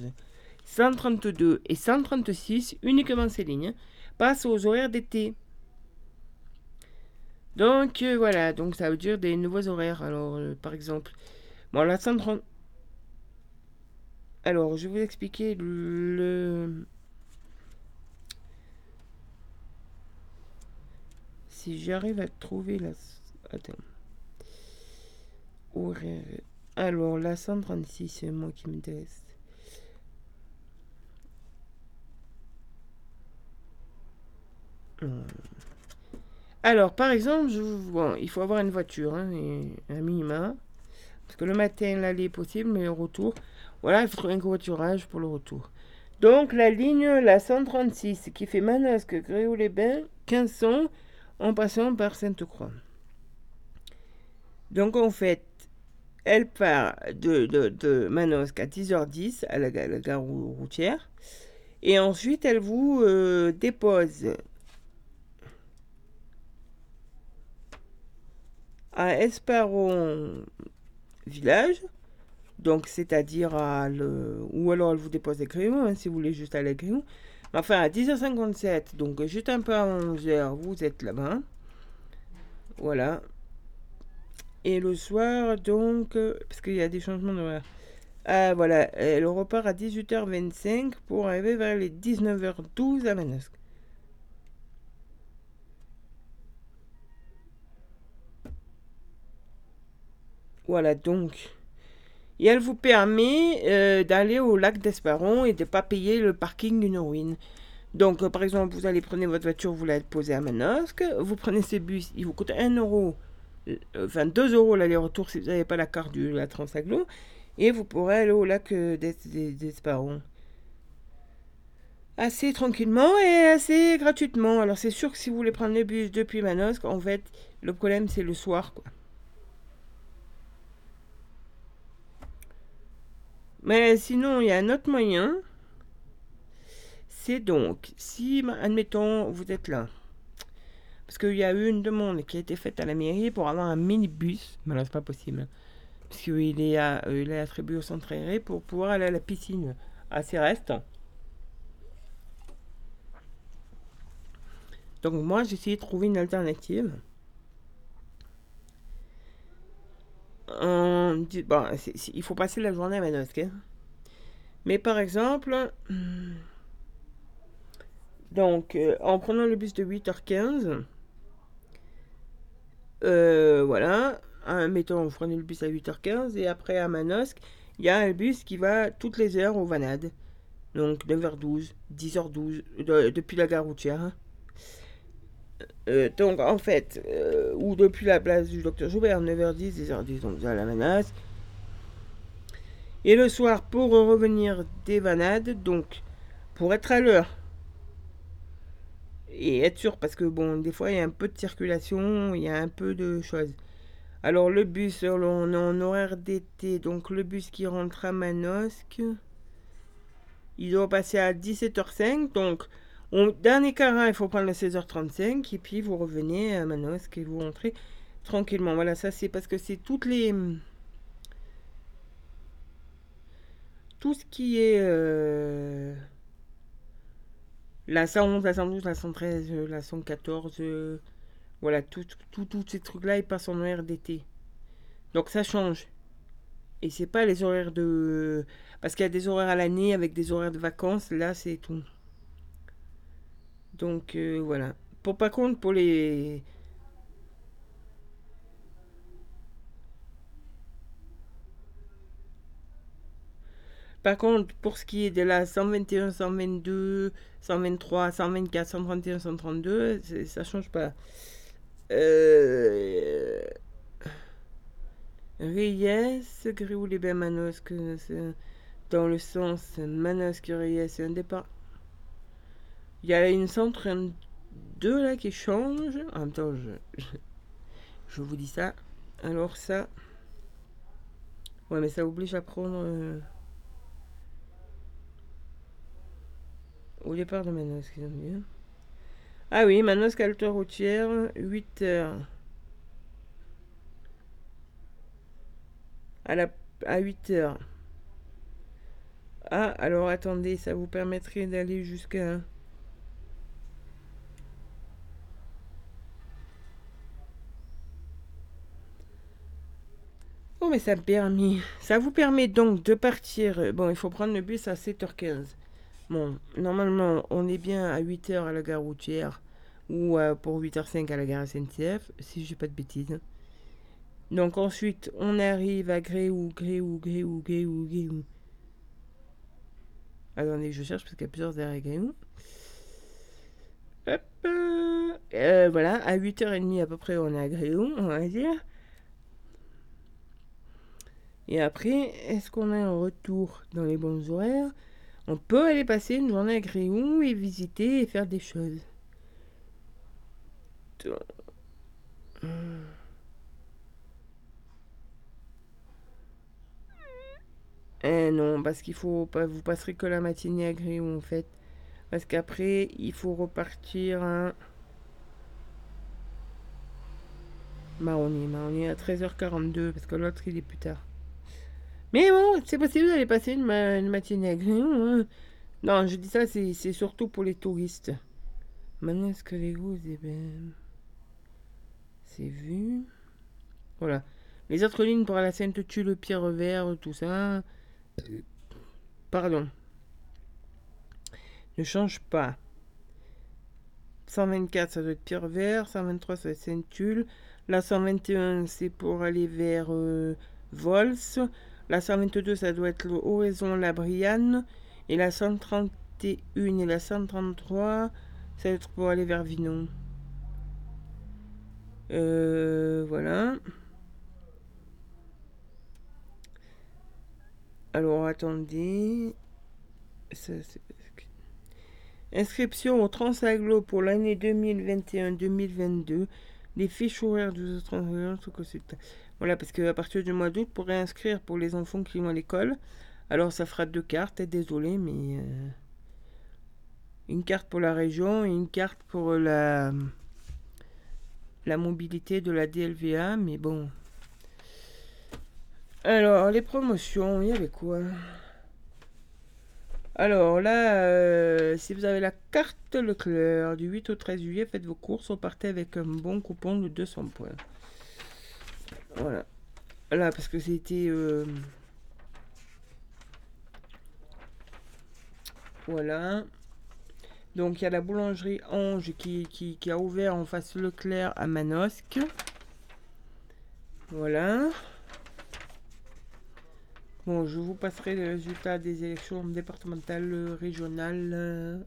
[SPEAKER 1] 132 et 136, uniquement ces lignes, passent aux horaires d'été. Donc euh, voilà, donc ça veut dire des nouveaux horaires. Alors euh, par exemple, bon la 130. Alors je vais vous expliquer le. Si j'arrive à trouver la. Attends. Alors la 136, c'est moi qui m'intéresse. Hum. Alors, par exemple, je, bon, il faut avoir une voiture, hein, et un minima. Parce que le matin, l'aller est possible, mais le retour, voilà, il faut trouver un covoiturage pour le retour. Donc, la ligne, la 136, qui fait Manosque, Gréoux-les-Bains, 1500, en passant par Sainte-Croix. Donc, en fait, elle part de, Manosque à 10h10 à la, la gare routière. Et ensuite, elle vous euh, dépose à Esparon village, donc c'est-à-dire à le... ou alors elle vous dépose à Gréon, hein, si vous voulez juste aller à Gréon. Enfin, à 10h57, donc juste un peu à 11h, vous êtes là-bas. Voilà. Et le soir, donc, euh, parce qu'il y a des changements d'horaire. Ah, voilà, elle repart à 18h25 pour arriver vers les 19h12 à Manosque. Voilà, donc. Et elle vous permet euh, d'aller au lac d'Esparon et de ne pas payer le parking d'une ruine. Donc, euh, par exemple, vous allez prendre votre voiture, vous la posez à Manosque, vous prenez ce bus, il vous coûte 1 euro, euh, enfin 2 euros l'aller-retour si vous n'avez pas la carte de la Transaglo, et vous pourrez aller au lac d'Es- d'Es- d'Esparon. Assez tranquillement et assez gratuitement. Alors, c'est sûr que si vous voulez prendre le bus depuis Manosque, en fait, le problème c'est le soir, quoi. Mais sinon, il y a un autre moyen. C'est donc, si, admettons, vous êtes là. Parce qu'il y a eu une demande qui a été faite à la mairie pour avoir un minibus. Mais là, c'est pas possible. Parce qu'il est, euh, est attribué au centre aéré pour pouvoir aller à la piscine à ses restes. Donc moi, j'ai essayé de trouver une alternative. Bon, il faut passer la journée à Manosque. Mais par exemple, hum, donc euh, en prenant le bus de 8h15, euh, voilà, hein, mettons, vous prenez le bus à 8h15 et après à Manosque, il y a un bus qui va toutes les heures aux Vanades. Donc 9h12, 10h12, de- depuis la gare routière. hein. Euh, donc en fait, euh, ou depuis la place du docteur Joubert, 9h10, 10h10, donc à la Manosque. Et le soir, pour revenir des Vanades, donc pour être à l'heure et être sûr, parce que bon, des fois il y a un peu de circulation, il y a un peu de choses. Alors le bus, on est en horaire d'été, donc le bus qui rentre à Manosque, il doit passer à 17h05, donc on, dernier carré, il faut prendre le 16h35, et puis vous revenez à Manosque et vous rentrez tranquillement? Voilà, ça c'est parce que c'est toutes les... Tout ce qui est... euh, la 111, la 112, la 113, euh, la 114, euh, voilà, tout, tout, tous ces trucs-là, ils passent en d'été. Donc ça change. Et c'est pas les horaires de... Parce qu'il y a des horaires à l'année avec des horaires de vacances, là c'est tout. Donc euh, voilà. Pour par contre, pour les... Par contre, pour ce qui est de la 121, 122, 123, 124, 131, 132, c'est- ça change pas. Euh, Reyes, Gréou les dans le sens Manosque Reyes, c'est un départ. Il y a une 132 là qui change. En temps, je, je, vous dis ça. Alors ça. Ouais, mais ça oblige à prendre. euh, au départ de Manosque, ils ont hein. Ah oui, Manosque halte routière, 8 heures. À, la, à 8 heures. Ah, alors attendez, ça vous permettrait d'aller jusqu'à. Oh, mais ça vous permet donc de partir. euh, Bon, il faut prendre le bus à 7h15. Bon, normalement, on est bien à 8h à la gare routière ou euh, pour 8h05 à la gare SNCF, si je dis pas de bêtises. Donc ensuite, on arrive à Gréou, Gréou, Gréou, Gréou, Gréou. Attendez, je cherche parce qu'il y a plusieurs arrêts Gréou. Hop. euh, voilà, à 8h30 à peu près, on est à Gréou, on va dire. Et après, est-ce qu'on a un retour dans les bons horaires? On peut aller passer une journée à Gréou et visiter et faire des choses. Eh non, parce qu'il faut pas, vous passerez que la matinée à Gréou en fait. Parce qu'après, il faut repartir à Maroni. Maroni à 13h42 parce que l'autre il est plus tard. Mais bon, c'est possible d'aller passer une, ma- une matinée hein. Non, je dis ça, c'est surtout pour les touristes. Maintenant, est-ce que les goûts, eh ben, c'est vu? Voilà. Les autres lignes pour la Sainte-Tulle, Pierre Vert, tout ça. Pardon. Ne change pas. 124, ça doit être Pierre Vert. 123, ça doit être Sainte-Tulle. La 121, c'est pour aller vers euh, Vols. La 122, ça doit être le Horizon La Brianne. Et la 131 et la 133, ça doit être pour aller vers Vinon. Euh, voilà. Alors attendez. Inscription au Transaglo pour l'année 2021-2022. Les fiches horaires du sont consultables. Voilà, parce qu'à partir du mois d'août, pour réinscrire pour les enfants qui vont à l'école, alors ça fera deux cartes, désolé, mais euh, une carte pour la région et une carte pour la, la mobilité de la DLVA, mais bon. Alors, les promotions, il y avait quoi? Alors là, euh, si vous avez la carte Leclerc du 8 au 13 juillet, faites vos courses, repartez avec un bon coupon de 200 points. Voilà. Là, parce que c'était... euh, Voilà. Donc il y a la boulangerie Ange qui, qui, qui a ouvert en face Leclerc à Manosque. Voilà. Bon, je vous passerai les résultats des élections départementales, régionales.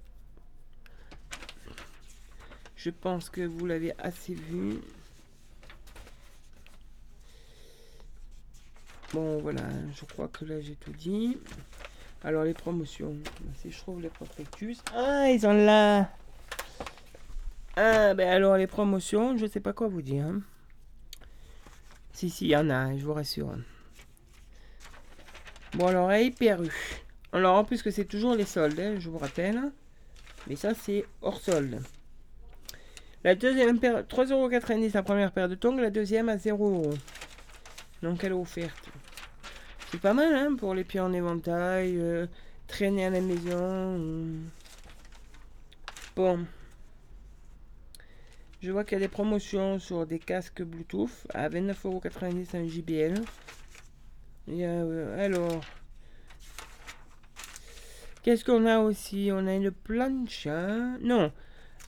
[SPEAKER 1] Je pense que vous l'avez assez vu. Bon, voilà, je crois que là j'ai tout dit. Alors, les promotions. Si je trouve les prospectus. Ah, ils ont là. Ah, ben alors, les promotions, je sais pas quoi vous dire. hein. Si, si, il y en a, je vous rassure. Bon, alors, Hyper U. Alors, en plus que c'est toujours les soldes, hein, je vous rappelle. Mais ça, c'est hors solde. La deuxième paire, 3,90€ la première paire de tongs, la deuxième à 0€. Donc, elle est offerte. C'est pas mal, hein, pour les pieds en éventail, euh, traîner à la maison. euh. Bon. Je vois qu'il y a des promotions sur des casques Bluetooth à 29,90€ un JBL. Euh, alors. Qu'est-ce qu'on a aussi? On a une plancha. Non,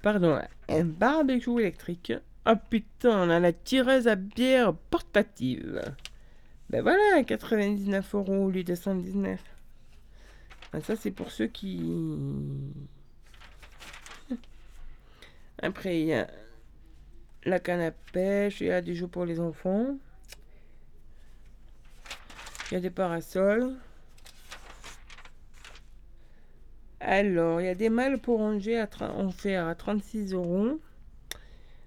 [SPEAKER 1] pardon, un barbecue électrique. Ah putain, on a la tireuse à bière portative. Ben voilà, 99 euros au lieu de 119. Ben ça, c'est pour ceux qui. Après, il y a la canne à pêche, il y a des jeux pour les enfants. Il y a des parasols. Alors, il y a des mâles pour ranger à en fer à 36 euros.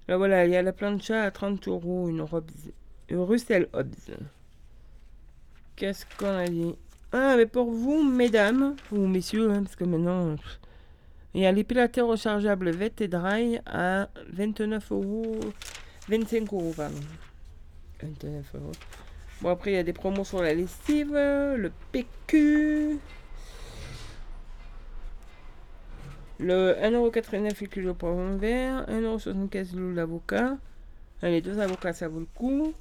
[SPEAKER 1] Là, voilà, il y a la plancha à 30 euros, une, une Russell Hobbs. Qu'est-ce qu'on a dit? Ah, mais pour vous, mesdames, ou messieurs, hein, parce que maintenant, il y a l'épilateur rechargeable Vet et Dry à 29 euros, 25 euros, pardon. 29 euros. Bon, après, il y a des promos sur la lessive, le PQ. Le 1,89€ le kilo pour un verre, 1,75€ le l'avocat. Les deux avocats, ça vaut le coup.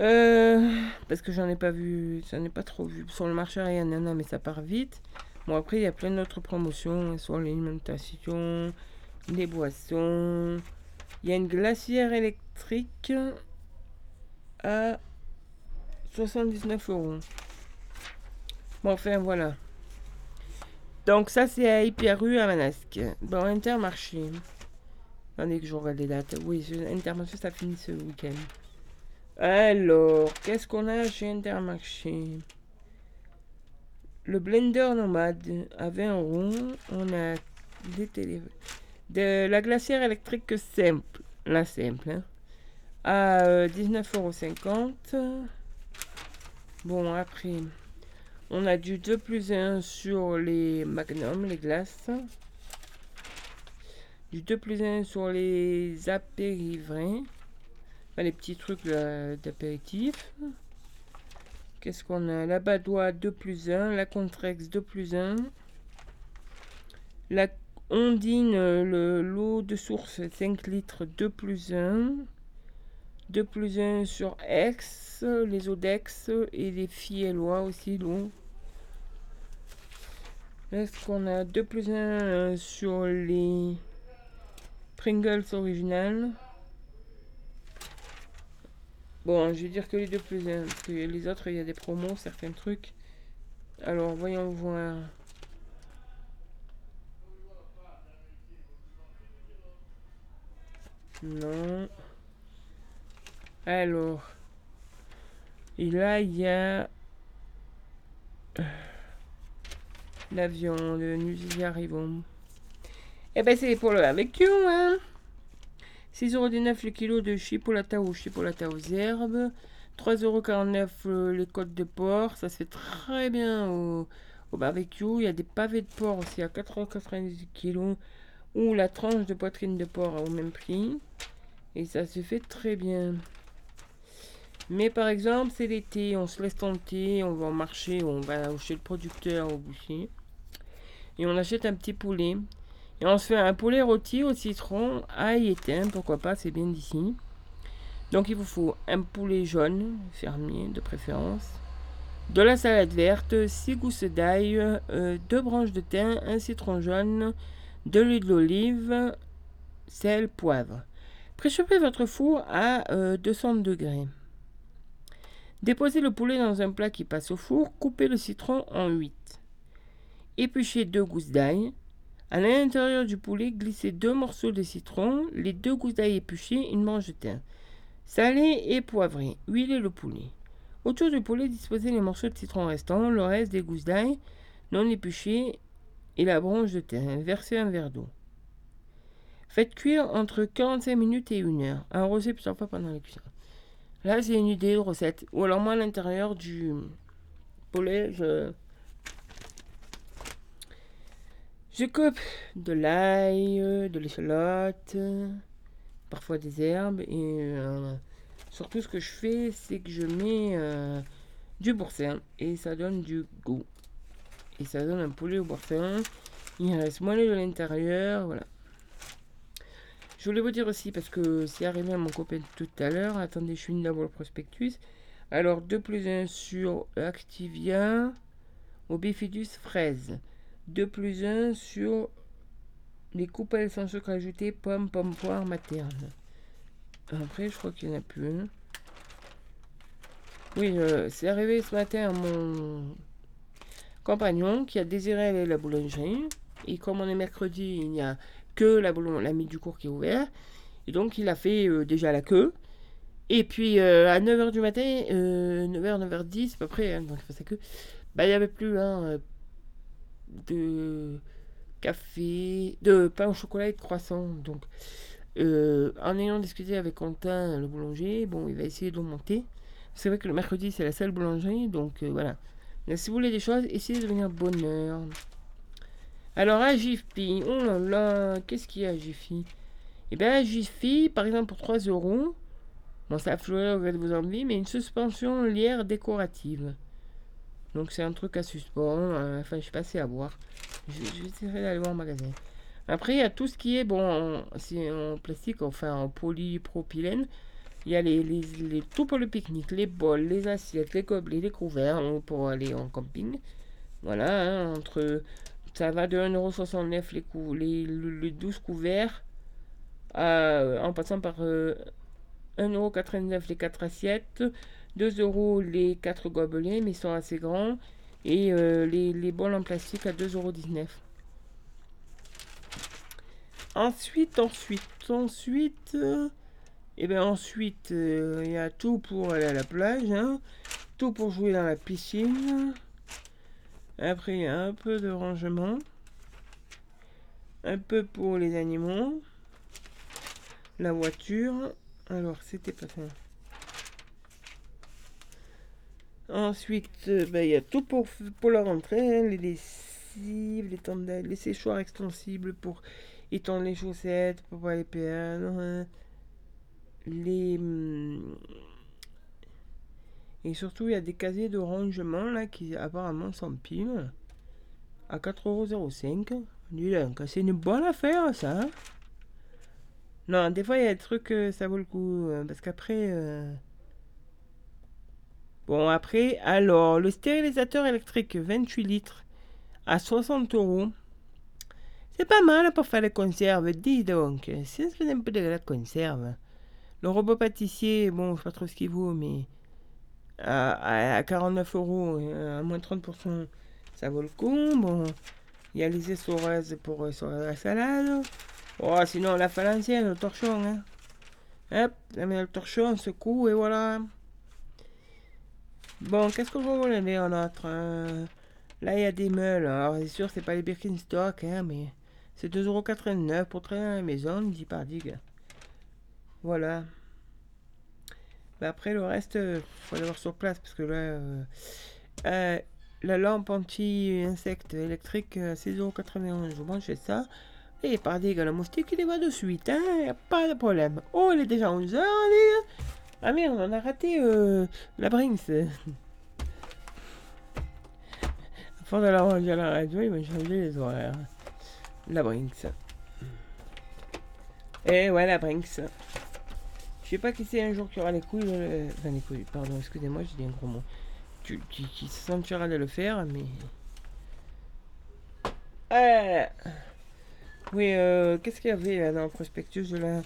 [SPEAKER 1] Euh, parce que j'en ai pas vu, j'en ai pas trop vu. Sur le marché, rien, non, mais ça part vite. Bon, après, il y a plein d'autres promotions sur l'alimentation, les boissons. Il y a une glacière électrique à 79 euros. Bon, enfin, voilà. Donc, ça, c'est à Hyperu à Manasque, dans Intermarché. Attendez que je regarde les dates. Oui, Intermarché, ça finit ce week-end. Alors, qu'est-ce qu'on a chez Intermarché? Le blender nomade à 20 euros. On a des télé... de la glacière électrique simple. La simple. Hein, à 19,50 euh, euros. Bon, après, on a du 2 plus 1 sur les Magnum, les glaces. Du 2 plus 1 sur les apéritifs les petits trucs d'apéritif. Qu'est-ce qu'on a? La Badois 2 plus 1, la Contrex 2 plus 1, la Ondine, le lot de source 5 litres 2 plus 1, 2 plus 1 sur X, les Odex et les Fiellois aussi l'eau. Est-ce qu'on a 2 plus 1 sur les Pringles originales? Bon, je vais dire que les deux plus 1, parce que les autres, il y a des promos, certains trucs. Alors, voyons voir. Non. Alors. Et là, il y a... L'avion de nous y arrivons. Eh ben, c'est pour le barbecue, hein 6,19€ le kilo de chipolata ou chipolata aux herbes. 3,49€ euh, les côtes de porc. Ça se fait très bien au, barbecue. Il y a des pavés de porc aussi à 4,90€ kg. Ou la tranche de poitrine de porc au même prix. Et ça se fait très bien. Mais par exemple, c'est l'été, on se laisse tenter, on va au marché, on va chez le producteur, au boucher. Et on achète un petit poulet. Et on se fait un poulet rôti au citron, ail éteint, pourquoi pas, c'est bien d'ici. Donc il vous faut un poulet jaune, fermier de préférence, de la salade verte, 6 gousses d'ail, 2 euh, branches de thym, un citron jaune, de l'huile d'olive, sel, poivre. Préchauffez votre four à 200 euh, degrés. Déposez le poulet dans un plat qui passe au four, coupez le citron en 8. Épluchez 2 gousses d'ail, à l'intérieur du poulet, glissez deux morceaux de citron, les deux gousses d'ail épluchées, une manche de thym. Salez et poivrez. Huilez le poulet. Autour du poulet, disposez les morceaux de citron restants, le reste des gousses d'ail non épluchées et la branche de thym. Versez un verre d'eau. Faites cuire entre 45 minutes et 1 heure. Arrosez plusieurs fois pendant la cuisson. Là, c'est une idée de recette. Ou alors, moi, à l'intérieur du poulet, je Je coupe de l'ail, de l'échalote, parfois des herbes. Et euh, surtout, ce que je fais, c'est que je mets euh, du boursin. Et ça donne du goût. Et ça donne un poulet au boursin. Il reste moelleux de l'intérieur. Voilà. Je voulais vous dire aussi, parce que c'est arrivé à mon copain tout à l'heure. Attendez, je suis d'abord le prospectus. Alors, 2 plus 1 sur Activia au bifidus fraise. 2 plus 1 sur les coupelles sans sucre ajouté, pommes, pommes, poires, materne. Après, je crois qu'il n'y en a plus. Oui, euh, c'est arrivé ce matin à mon compagnon qui a désiré aller à la boulangerie. Et comme on est mercredi, il n'y a que la, la du cours qui est ouvert. Et donc, il a fait euh, déjà la queue. Et puis euh, à 9h du matin, 9h, 9h10 à peu près, hein, donc c'est que, bah, il n'y avait plus hein, de café, de pain au chocolat et de croissant. Donc, en ayant discuté avec Quentin, le boulanger, bon, il va essayer de monter. C'est vrai que le mercredi, c'est la seule boulangerie, donc voilà. Mais si vous voulez des choses, essayez de venir bonheur. Alors à Jiffy, oh là là, qu'est-ce qu'il y a à Eh bien à par exemple pour 3 euros, bon ça fleurir de vos envies, mais une suspension lierre décorative. Donc c'est un truc à suspendre, euh, enfin je sais pas à voir. Je, vais essayer d'aller voir en magasin. Après il y a tout ce qui est, bon, c'est en plastique, enfin en polypropylène. Il y a les, tout pour le pique-nique, les bols, les assiettes, les gobelets, les couverts pour aller en camping. Voilà, hein, entre ça va de 1,69€ les, les, les, 12 couverts en passant par 1,99€ euh, les 4 assiettes, 2 euros les 4 gobelets, mais ils sont assez grands, et euh, les, bols en plastique à 2,19€. Ensuite, ensuite, ensuite. Et bien ensuite, euh, il y a tout pour aller à la plage, hein. tout pour jouer dans la piscine. Après, un peu de rangement. Un peu pour les animaux. La voiture. Alors, c'était pas ça. Ensuite, euh, ben, il y a tout pour, pour la rentrée. Hein. les lessives, les, les séchoirs extensibles pour étendre les chaussettes, pour pas les perdre. Hein les hum, et surtout il y a des casiers de rangement là qui apparemment s'empilent à 4,05€. Dis donc, c'est une bonne affaire ça. Hein. non, des fois il y a des trucs euh, ça vaut le coup euh, parce qu'après euh, Bon après alors le stérilisateur électrique 28 litres à 60 euros. C'est pas mal pour faire les conserves, dis donc. Si ça fait un peu de la conserve. Le robot pâtissier, bon, je sais pas trop ce qu'il vaut, mais à, 49 euros, à moins 30%, ça vaut le coup. Bon, il y a les essoreuses pour sur la salade. Oh, sinon, la l'ancienne, le torchon. Hein. Hop, la met le torchon, secoue, et voilà. Bon, qu'est-ce que je voulais dire autre? Là, il y a des meules. Alors, c'est sûr, c'est pas les Birkenstock, hein, mais c'est 2,89€ pour traîner à la maison, dit par digue. Voilà. Bah, après, le reste, il euh, faut aller voir sur place parce que là, euh, euh, la lampe anti-insecte électrique, 6,91€. Je mange ça. Et par gars, la moustique, il y va de suite. Hein, a pas de problème. Oh, il est déjà 11h. Ah merde, on a raté la Brinks. Avant de la ranger à la radio, ils vont changer les horaires. La Brinks. Et la Brinks. Je sais pas qui c'est un jour qui aura les couilles, enfin les couilles, pardon, excusez-moi, j'ai dit un gros mot. Qui, qui, se sentira de le faire, mais. Ah oui, euh, qu'est-ce qu'il y avait dans le prospectus de la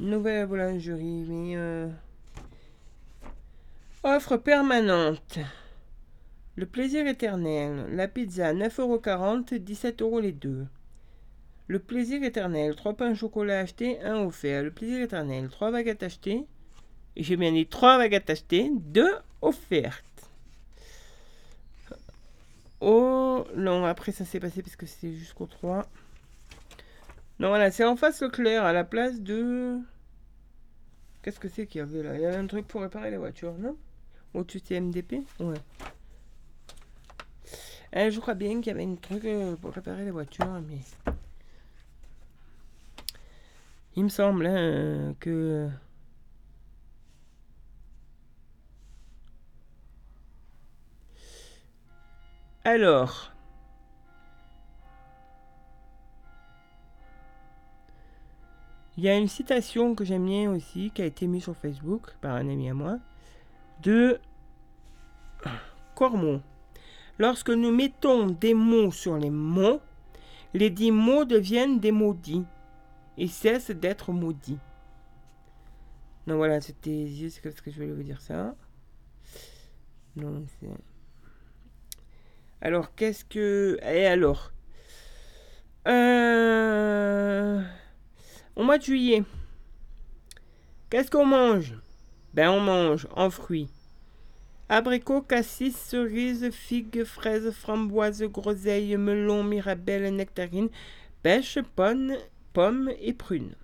[SPEAKER 1] nouvelle boulangerie Mais euh... Offre permanente. Le plaisir éternel. La pizza 9,40€, 17€ les deux. Le plaisir éternel, 3 pains au chocolat achetés, 1 offert. Le plaisir éternel, 3 baguettes achetées. Et j'ai bien dit 3 baguettes achetées, 2 offertes. Oh non, après ça s'est passé parce que c'est jusqu'au 3. Non, voilà, c'est en face le clair à la place de. Qu'est-ce que c'est qu'il y avait là? Il y avait un truc pour réparer les voitures, non? Au-dessus de MDP Ouais. Euh, je crois bien qu'il y avait un truc euh, pour réparer les voitures, mais. Il me semble hein, que... Alors... Il y a une citation que j'aime bien aussi, qui a été mise sur Facebook par un ami à moi, de Cormon. Lorsque nous mettons des mots sur les mots, les dix mots deviennent des maudits et cesse d'être maudit. Non, voilà, c'était c'est ce que je voulais vous dire ça. Non, c'est. Alors, qu'est-ce que. Et alors? Euh... Au mois de juillet, qu'est-ce qu'on mange? Ben on mange en fruits. Abricots, cassis, cerises, figues, fraises, framboises, groseilles, melons, mirabelles, nectarines, pêches, pommes, pommes et prunes.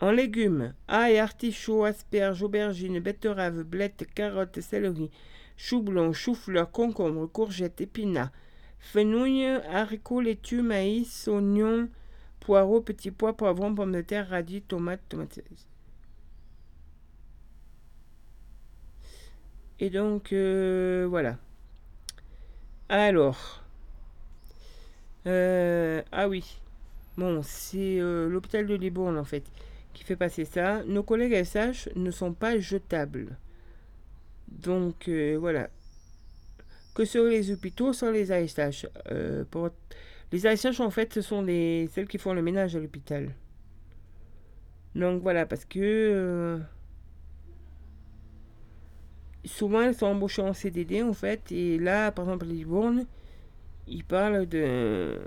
[SPEAKER 1] En légumes, ail, artichauts, asperges, aubergines, betteraves, blettes, carottes, céleri, chou blanc, chou-fleur, concombre, courgettes, épinards, fenouil, haricots, laitue, maïs, oignons, poireaux, petits pois, poivrons, pommes de terre, radis, tomates, tomates. Et donc, euh, voilà. Alors. Euh, ah oui. Bon, c'est euh, l'hôpital de Libourne, en fait, qui fait passer ça. Nos collègues SH ne sont pas jetables. Donc, voilà. Que seraient les hôpitaux sans les ASH pour... Les ASH, en fait, ce sont les... celles qui font le ménage à l'hôpital. Donc, voilà, parce que souvent elles sont embauchées en CDD en fait. Et là, par exemple, Libourne, ils parlent de.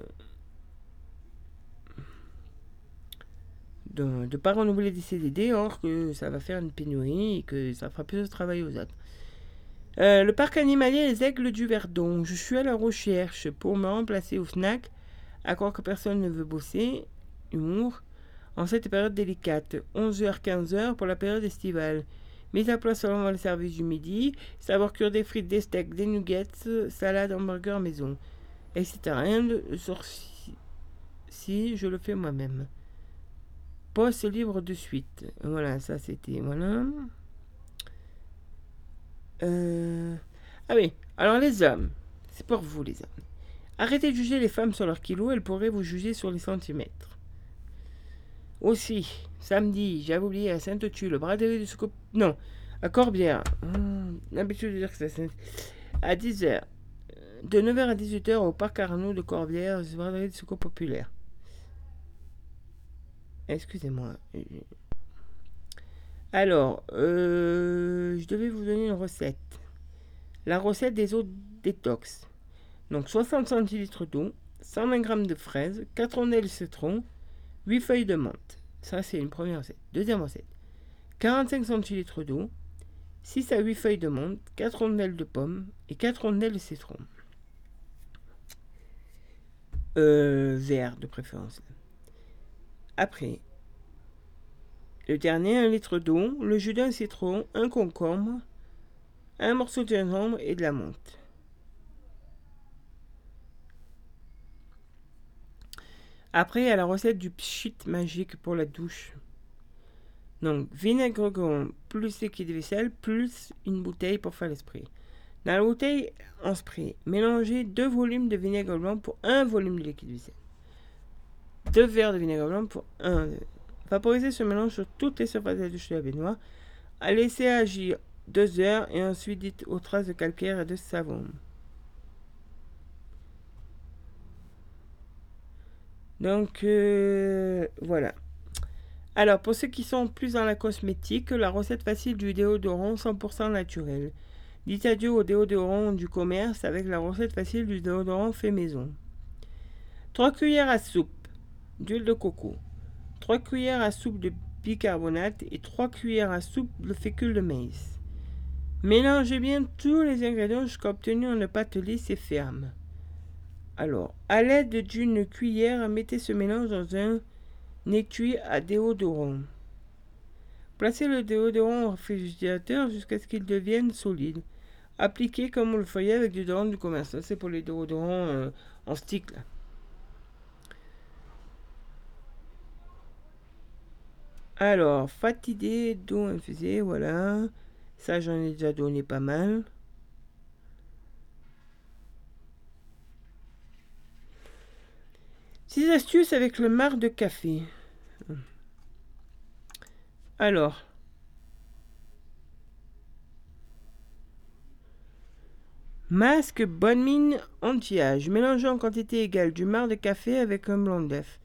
[SPEAKER 1] De ne pas renouveler des CDD, or que ça va faire une pénurie et que ça fera plus de travail aux autres. Euh, le parc animalier Les Aigles du Verdon. Je suis à la recherche pour me remplacer au FNAC, à croire que personne ne veut bosser. Humour. En cette période délicate, 11h-15h pour la période estivale. Mise à plat selon le service du midi, savoir cuire des frites, des steaks, des nuggets, salade, hamburger maison, etc. Rien de sorcier si je le fais moi-même. Poste libre de suite. Voilà, ça c'était. Voilà. Euh, ah oui, alors les hommes, c'est pour vous les hommes. Arrêtez de juger les femmes sur leur kilo, elles pourraient vous juger sur les centimètres. Aussi, samedi, j'avais oublié à Sainte-Tulle, le braderie de Scope. Non, à Corbière. Hum, l'habitude de dire que c'est à 10h. De 9h à 18h au parc Arnaud de Corbière, braderie de Secours Populaire. Excusez-moi. Alors, euh, je devais vous donner une recette. La recette des eaux détox. Donc 60 centilitres d'eau, 120 g de fraises, 4 rondelles de citron, 8 feuilles de menthe. Ça, c'est une première recette. Deuxième recette. 45 centilitres d'eau, 6 à 8 feuilles de menthe, 4 rondelles de pommes et 4 rondelles de citron. Euh, vert de préférence. Après, le dernier, un litre d'eau, le jus d'un citron, un concombre, un morceau de gingembre et de la menthe. Après, il y a la recette du pchit magique pour la douche. Donc, vinaigre grand plus liquide vaisselle plus une bouteille pour faire le spray. Dans la bouteille en spray, mélangez deux volumes de vinaigre blanc pour un volume de liquide vaisselle. Deux verres de vinaigre blanc pour un. Vaporisez ce mélange sur toutes les surfaces de la baignoire. Laissez agir deux heures et ensuite dites aux traces de calcaire et de savon. Donc euh, voilà. Alors pour ceux qui sont plus dans la cosmétique, la recette facile du déodorant 100% naturel. Dites adieu au déodorant du commerce avec la recette facile du déodorant fait maison. 3 cuillères à soupe d'huile de coco. 3 cuillères à soupe de bicarbonate et 3 cuillères à soupe de fécule de maïs. Mélangez bien tous les ingrédients jusqu'à obtenir une pâte lisse et ferme. Alors, à l'aide d'une cuillère, mettez ce mélange dans un étui à déodorant. Placez le déodorant au réfrigérateur jusqu'à ce qu'il devienne solide. Appliquez comme vous le feriez avec du déodorant du commerce. c'est pour les déodorants euh, en stick. Alors, fatigué d'eau infusée, voilà. Ça, j'en ai déjà donné pas mal. Six astuces avec le marc de café. Alors. Masque bonne mine anti-âge. Mélangez en quantité égale du marc de café avec un blanc d'œuf.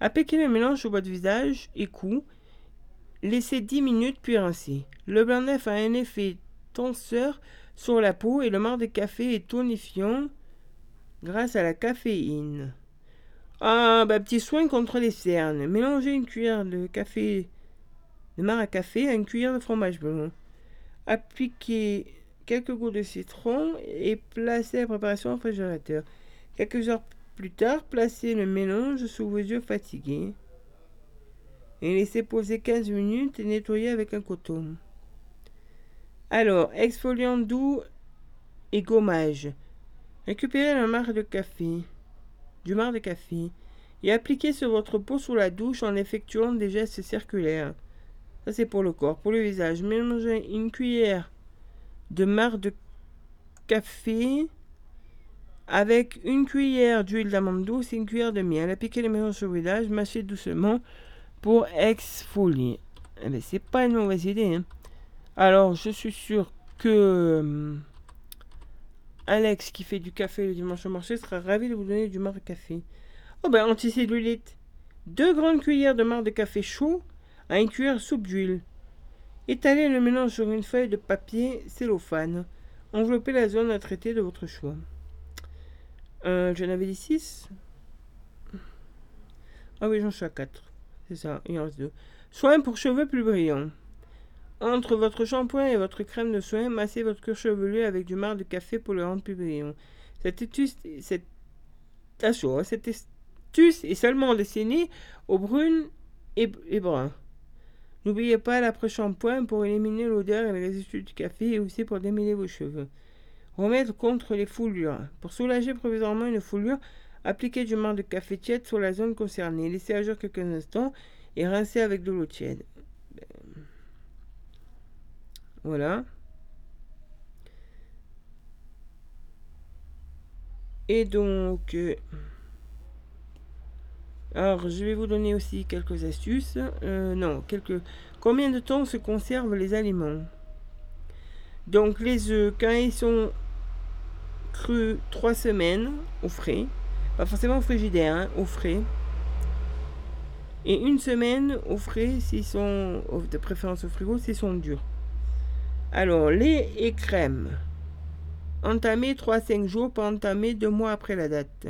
[SPEAKER 1] Appliquez le mélange sur votre visage et cou. Laissez 10 minutes puis rincez. Le blanc d'œuf a un effet tenseur sur la peau et le marc de café est tonifiant grâce à la caféine. Ah, bah, petit soin contre les cernes. Mélangez une cuillère de café de marc à café à une cuillère de fromage blanc. Appliquez quelques gouttes de citron et placez la préparation au réfrigérateur. Quelques heures plus tard, placez le mélange sous vos yeux fatigués et laissez poser 15 minutes et nettoyer avec un coton. Alors, exfoliant doux et gommage. Récupérez la marque de café, du marc de café, et appliquez sur votre peau sous la douche en effectuant des gestes circulaires. Ça, c'est pour le corps. Pour le visage, mélangez une cuillère de marc de café avec une cuillère d'huile d'amande douce et une cuillère de miel. Appliquez les mélanges le visage, mâchez doucement pour exfolier. Eh ben, c'est pas une mauvaise idée. Hein. Alors, je suis sûr que euh, Alex, qui fait du café le dimanche au marché, sera ravi de vous donner du marc de café. Oh ben, anticellulite. Deux grandes cuillères de marc de café chaud à une cuillère soupe d'huile. Étalez le mélange sur une feuille de papier cellophane. Enveloppez la zone à traiter de votre choix. Euh, J'en avais dit 6. Ah oui, j'en suis à 4. C'est ça, il en reste 2. Soin pour cheveux plus brillants. Entre votre shampoing et votre crème de soin, massez votre cuir chevelu avec du marc de café pour le rendre plus brillant. Cette astuce, cette, cette astuce est seulement destinée aux brunes et, et bruns. N'oubliez pas l'après-shampoing pour éliminer l'odeur et les résidus du café et aussi pour démêler vos cheveux. Remettre contre les foulures. Pour soulager provisoirement une foulure, appliquez du marc de café tiède sur la zone concernée. Laissez agir quelques instants et rincez avec de l'eau tiède. Voilà. Et donc... Euh, alors, je vais vous donner aussi quelques astuces. Euh, non, quelques. Combien de temps se conservent les aliments? Donc, les œufs, quand ils sont crus 3 semaines au frais, pas forcément au frigidaire, hein, au frais. Et une semaine au frais s'ils sont, de préférence au frigo, s'ils sont durs. Alors, lait et crème. Entamé 3-5 jours, pas entamé 2 mois après la date.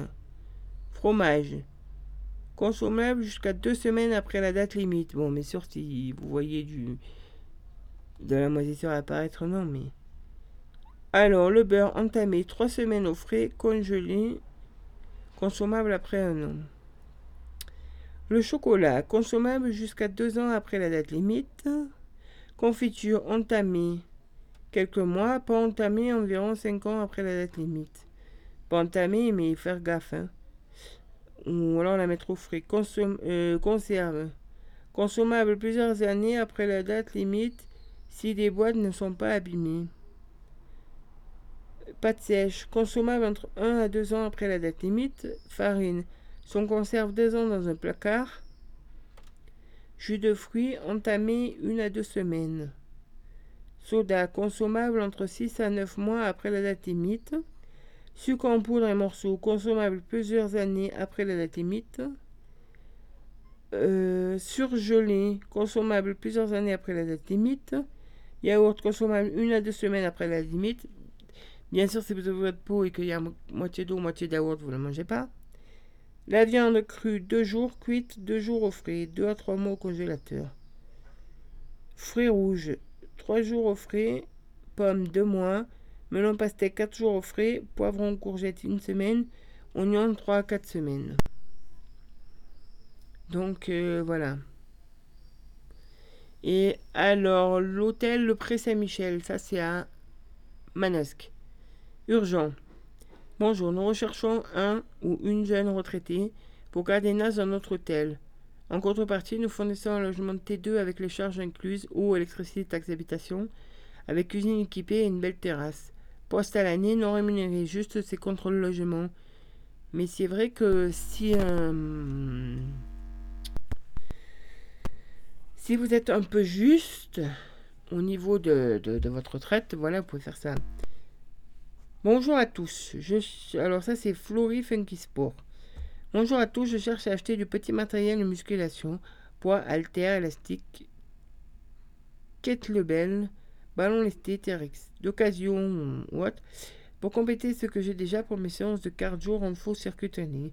[SPEAKER 1] Fromage Consommable jusqu'à deux semaines après la date limite. Bon, mais sûr, si vous voyez du de la moisissure apparaître, non, mais. Alors, le beurre entamé trois semaines au frais, congelé, consommable après un an. Le chocolat, consommable jusqu'à deux ans après la date limite. Confiture entamée quelques mois, pas entamée environ cinq ans après la date limite. Pas entamée, mais faire gaffe. Hein ou alors la mettre au frais. Euh, conserve. Consommable plusieurs années après la date limite si les boîtes ne sont pas abîmées. Pâte sèche. Consommable entre 1 à 2 ans après la date limite. Farine. Son conserve 2 ans dans un placard. Jus de fruits entamé 1 à 2 semaines. Soda. Consommable entre 6 à 9 mois après la date limite. Sucre en poudre et morceaux, consommable plusieurs années après la date limite. Euh, surgelé, consommable plusieurs années après la date limite. Yaourt, consommable une à deux semaines après la limite. Bien sûr, si vous avez votre peau et qu'il y a moitié d'eau, moitié de yaourt, vous ne le mangez pas. La viande crue, deux jours, cuite, deux jours au frais, deux à trois mois au congélateur. Fruits rouges, trois jours au frais, pommes deux mois, melon pastèque 4 jours au frais, poivron courgette une semaine, oignon 3 à 4 semaines. Donc euh, voilà. Et alors, l'hôtel Le Pré Saint-Michel, ça c'est à Manosque. Urgent. Bonjour, nous recherchons un ou une jeune retraitée pour garder Nas dans notre hôtel. En contrepartie, nous fournissons un logement de T2 avec les charges incluses, eau, électricité, taxes d'habitation, avec cuisine équipée et une belle terrasse. Poste à l'année non rémunéré, juste c'est contre le logement. Mais c'est vrai que si, euh, si vous êtes un peu juste au niveau de, votre retraite, voilà, vous pouvez faire ça. Bonjour à tous. Alors ça c'est Flory Funky Sport. Bonjour à tous, je cherche à acheter du petit matériel de musculation, poids, haltère, élastique, kettlebell, ballon lesté, TRX, d'occasion autre, pour compléter ce que j'ai déjà pour mes séances de cardio en faux circuit training.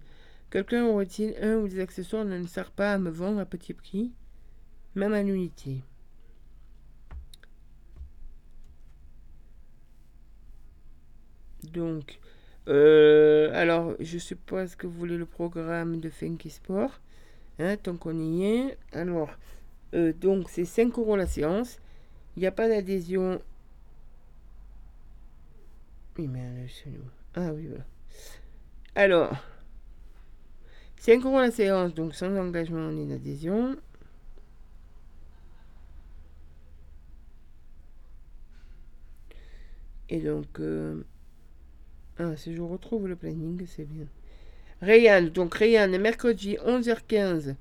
[SPEAKER 1] Quelqu'un aurait-il un ou des accessoires ne sert pas à me vendre à petit prix, même à l'unité Donc, euh, alors, je suppose que vous voulez le programme de Funky Sport. Hein, tant qu'on y est. Alors, euh, donc, c'est 5 euros la séance. Il n'y a pas d'adhésion. Oui, mais Ah oui, voilà. Alors, 5 euros la séance, donc sans engagement ni d'adhésion. Et donc, euh, ah, si je retrouve le planning, c'est bien. Rayan, donc Rayan, mercredi 11h15,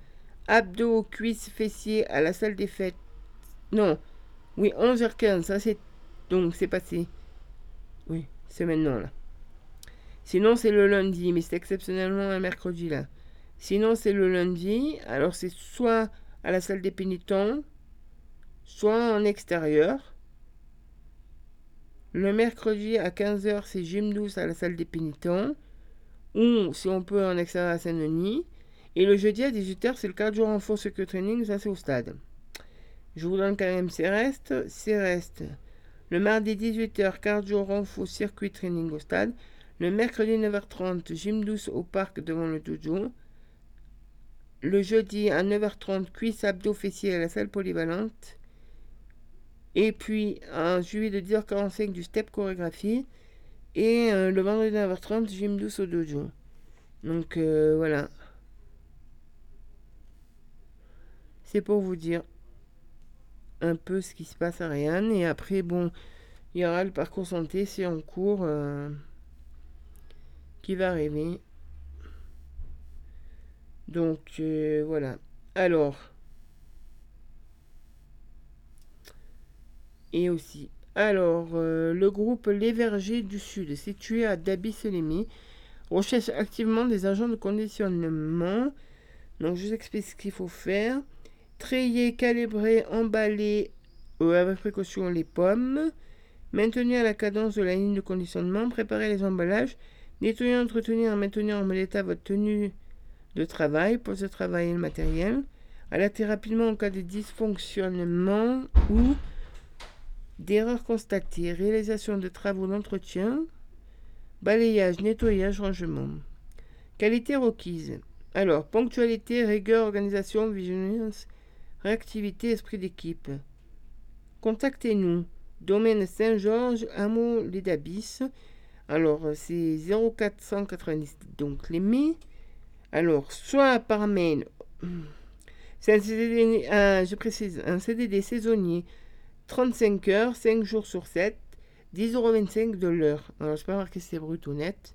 [SPEAKER 1] abdos, cuisses, fessiers à la salle des fêtes. Non, oui, 11h15, ça c'est. Donc c'est passé. Oui, c'est maintenant là. Sinon c'est le lundi, mais c'est exceptionnellement un mercredi là. Sinon c'est le lundi, alors c'est soit à la salle des pénitents, soit en extérieur. Le mercredi à 15h, c'est gym douce à la salle des pénitents. Ou si on peut en extérieur à Saint-Denis. Et le jeudi à 18h, c'est le 4 jours en force que training, ça c'est au stade. Je vous donne quand même ces restes. Ces restes. Le mardi 18h, 4 jours en faux circuit training au stade. Le mercredi 9h30, gym douce au parc devant le dojo. Le jeudi à 9h30, cuisse abdos fessiers à la salle polyvalente. Et puis, un juillet de 10h45 du step chorégraphie. Et euh, le vendredi à 9h30, gym douce au dojo. Donc euh, voilà. C'est pour vous dire un peu ce qui se passe à Ryan. Et après, bon, il y aura le parcours santé, c'est en cours euh, qui va arriver. Donc voilà. Alors. Et aussi. Alors, euh, le groupe Les Vergers du Sud, situé à Dabi-Selemi, recherche activement des agents de conditionnement. Donc, je vous explique ce qu'il faut faire. Treiller, calibrer, emballer euh, avec précaution les pommes. Maintenir la cadence de la ligne de conditionnement. Préparer les emballages. Nettoyer, entretenir et maintenir en bon état votre tenue de travail. pour ce travail le matériel. Alerter rapidement en cas de dysfonctionnement ou d'erreurs constatées, réalisation de travaux d'entretien, balayage, nettoyage, rangement. Qualité requise. Alors, ponctualité, rigueur, organisation, vigilance, réactivité, esprit d'équipe. Contactez-nous. Domaine Saint-Georges, hameau Les Dabis. Alors, c'est 0490, donc les mai. Alors, soit par mail. C'est un CDD, je précise, un CDD saisonnier 35 heures, 5 jours sur 7, 10,25€ de l'heure. Alors, je peux marquer si c'est brut ou net.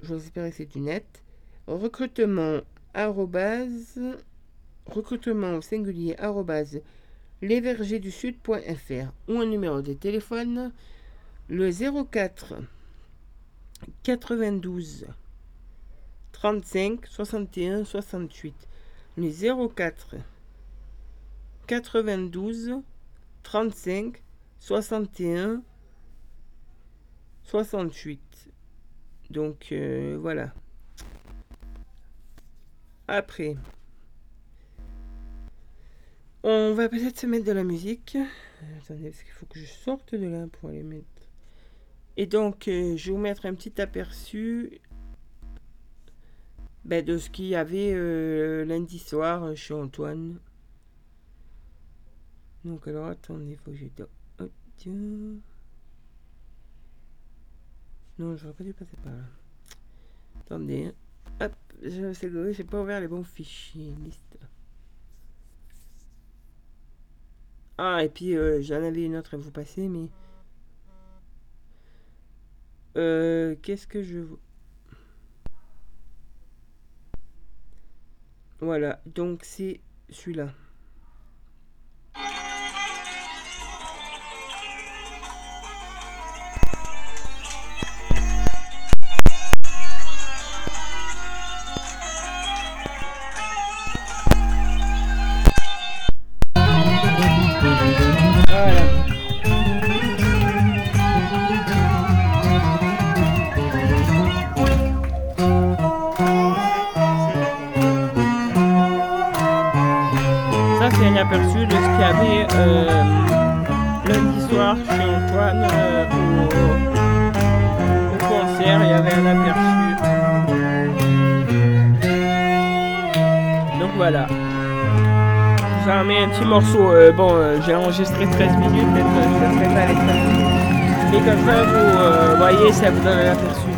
[SPEAKER 1] J'espère que c'est du net. Recrutement, arrobase, recrutement au singulier, arrobase, lesvergersdusud.fr ou un numéro de téléphone, le 04 92 35 61 68. Le 04 92 35, 61, 68. Donc euh, voilà. Après, on va peut-être se mettre de la musique. Attendez, parce qu'il faut que je sorte de là pour aller mettre. Et donc, euh, je vais vous mettre un petit aperçu ben, de ce qu'il y avait euh, lundi soir chez Antoine. Donc alors attendez, faut que je... Oh, non, j'aurais pas dû passer par là. Attendez. Hein. Hop, je j'ai pas ouvert les bons fichiers. Liste. Ah, et puis euh, j'en avais une autre à vous passer, mais... Euh, qu'est-ce que je... Voilà, donc c'est celui-là. J'ai enregistré 13 minutes, peut-être que je ne ferai pas les 13 minutes. Mais comme ça, vous euh, voyez, ça vous donne un aperçu.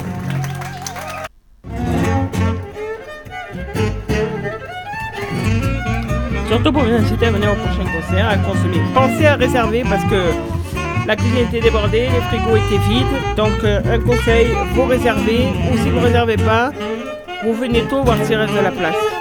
[SPEAKER 1] Surtout pour vous inciter à venir au prochain concert, à consommer. Pensez à réserver parce que la cuisine était débordée, les frigos étaient vides. Donc euh, un conseil, vous réservez. Ou si vous ne réservez pas, vous venez tôt voir s'il reste de la place.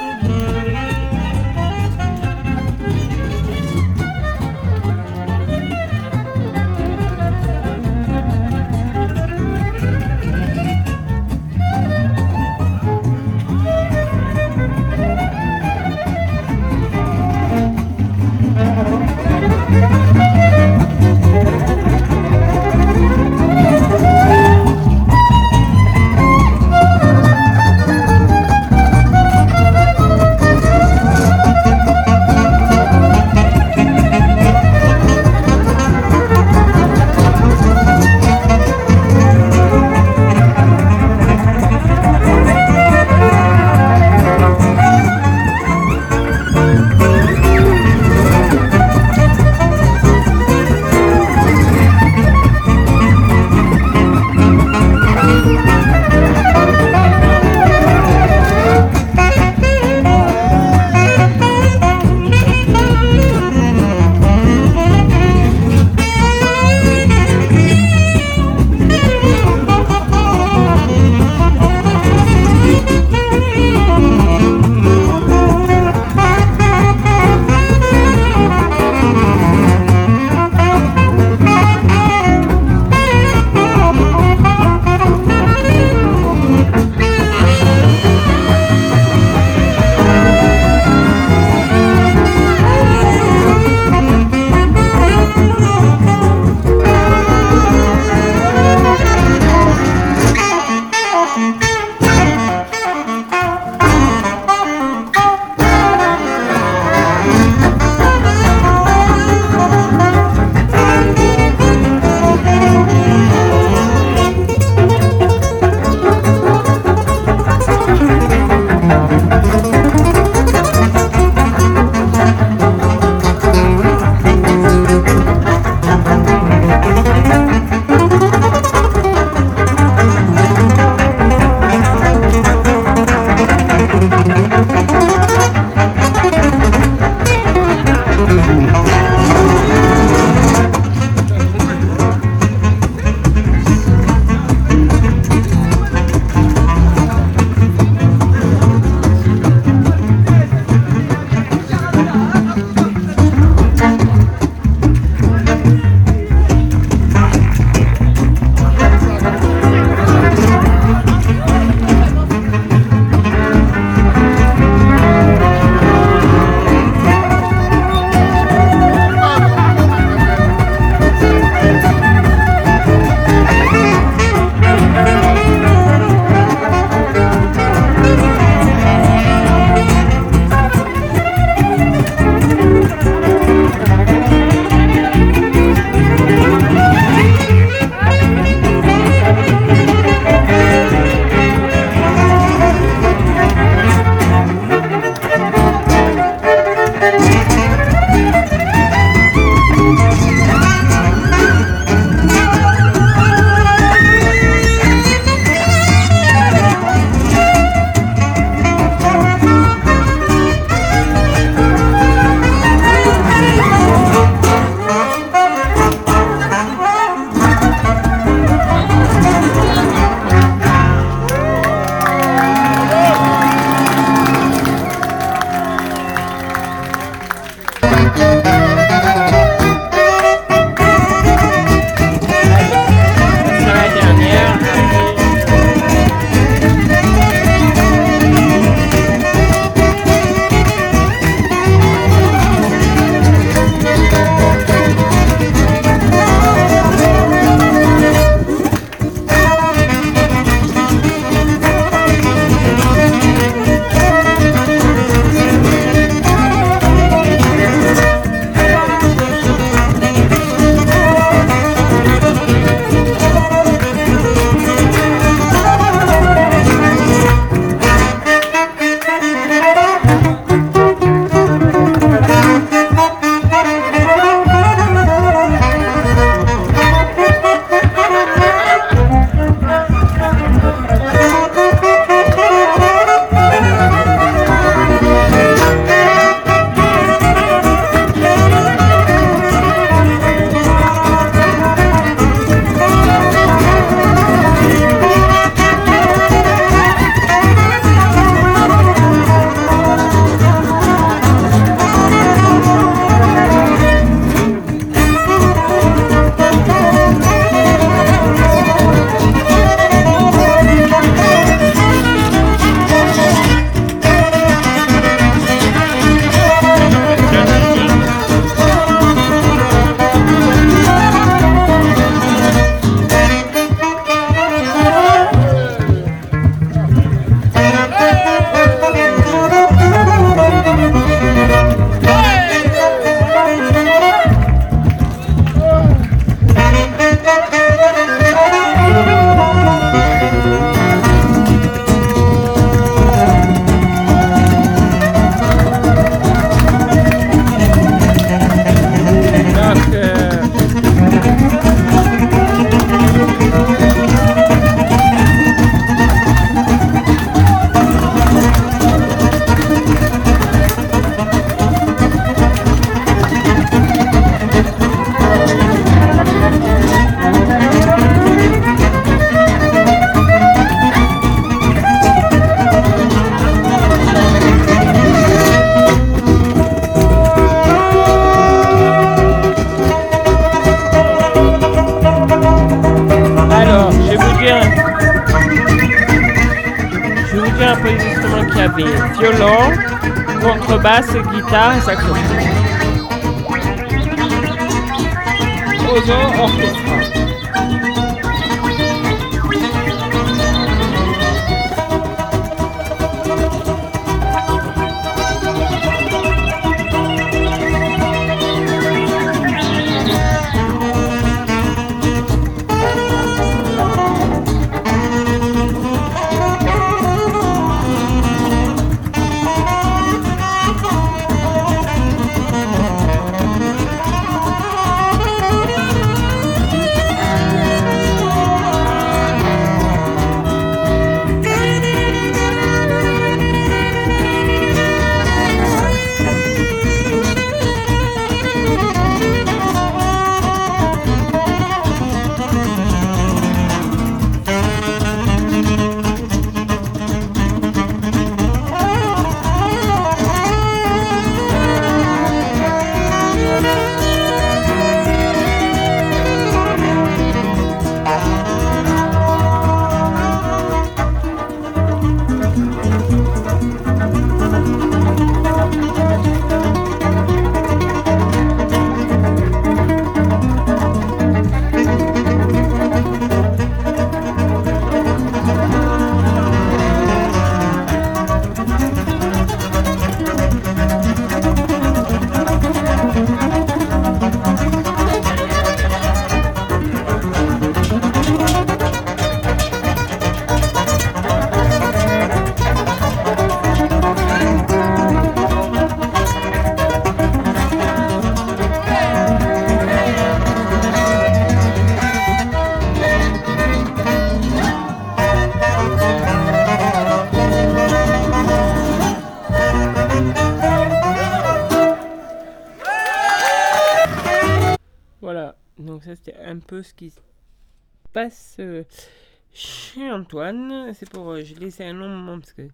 [SPEAKER 1] Parce que,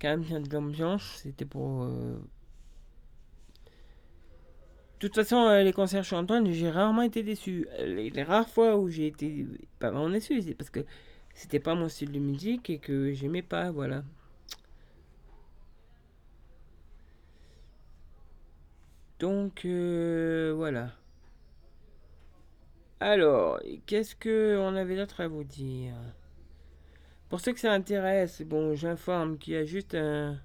[SPEAKER 1] quand même, il y a de l'ambiance. C'était pour. Euh, de toute façon, les concerts chez Antoine, j'ai rarement été déçu. Les, rares fois où j'ai été pas vraiment déçu, c'est parce que c'était pas mon style de musique et que j'aimais pas, voilà. Donc, voilà. Alors, qu'est-ce que on avait d'autre à vous dire? Pour ceux que ça intéresse, bon, j'informe qu'il y a juste un,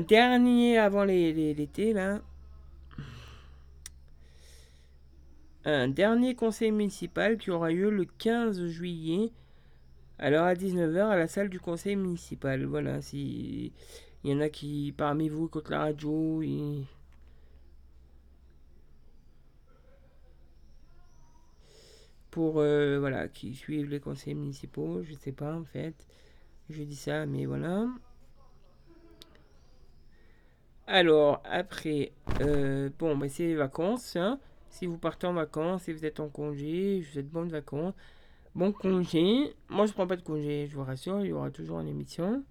[SPEAKER 1] dernier avant l'été, là. Un dernier conseil municipal qui aura lieu le 15 juillet, alors à 19h à la salle du conseil municipal. Voilà, si il y en a qui parmi vous écoutent la radio, pour euh, voilà qui suivent les conseils municipaux je sais pas en fait. Je dis ça mais voilà. Alors après euh, bon ben c'est les vacances hein. si vous partez en vacances si vous êtes en congé je vous souhaite bonnes vacances. Bon congé. Moi je prends pas de congé je vous rassure il y aura toujours une émission.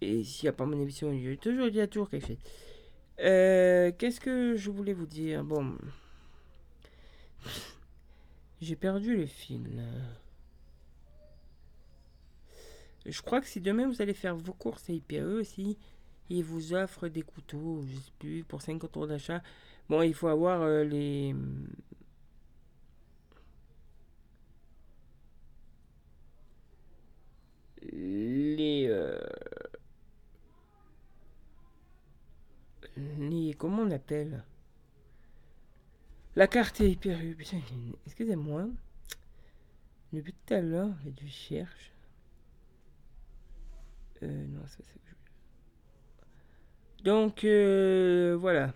[SPEAKER 1] Et s'il n'y a pas mon émission a toujours dit à tour quelque chose euh, qu'est-ce que je voulais vous dire? Bon. J'ai perdu le fil. Je crois que si demain vous allez faire vos courses à IPE aussi, ils vous offrent des couteaux, je sais plus, pour 50 euros d'achat. Bon, il faut avoir euh, les. Les. Euh, comment on l'appelle La carte est hyper... Excusez-moi. Depuis tout à l'heure, je cherche. Euh, non, ça. Donc, euh, voilà.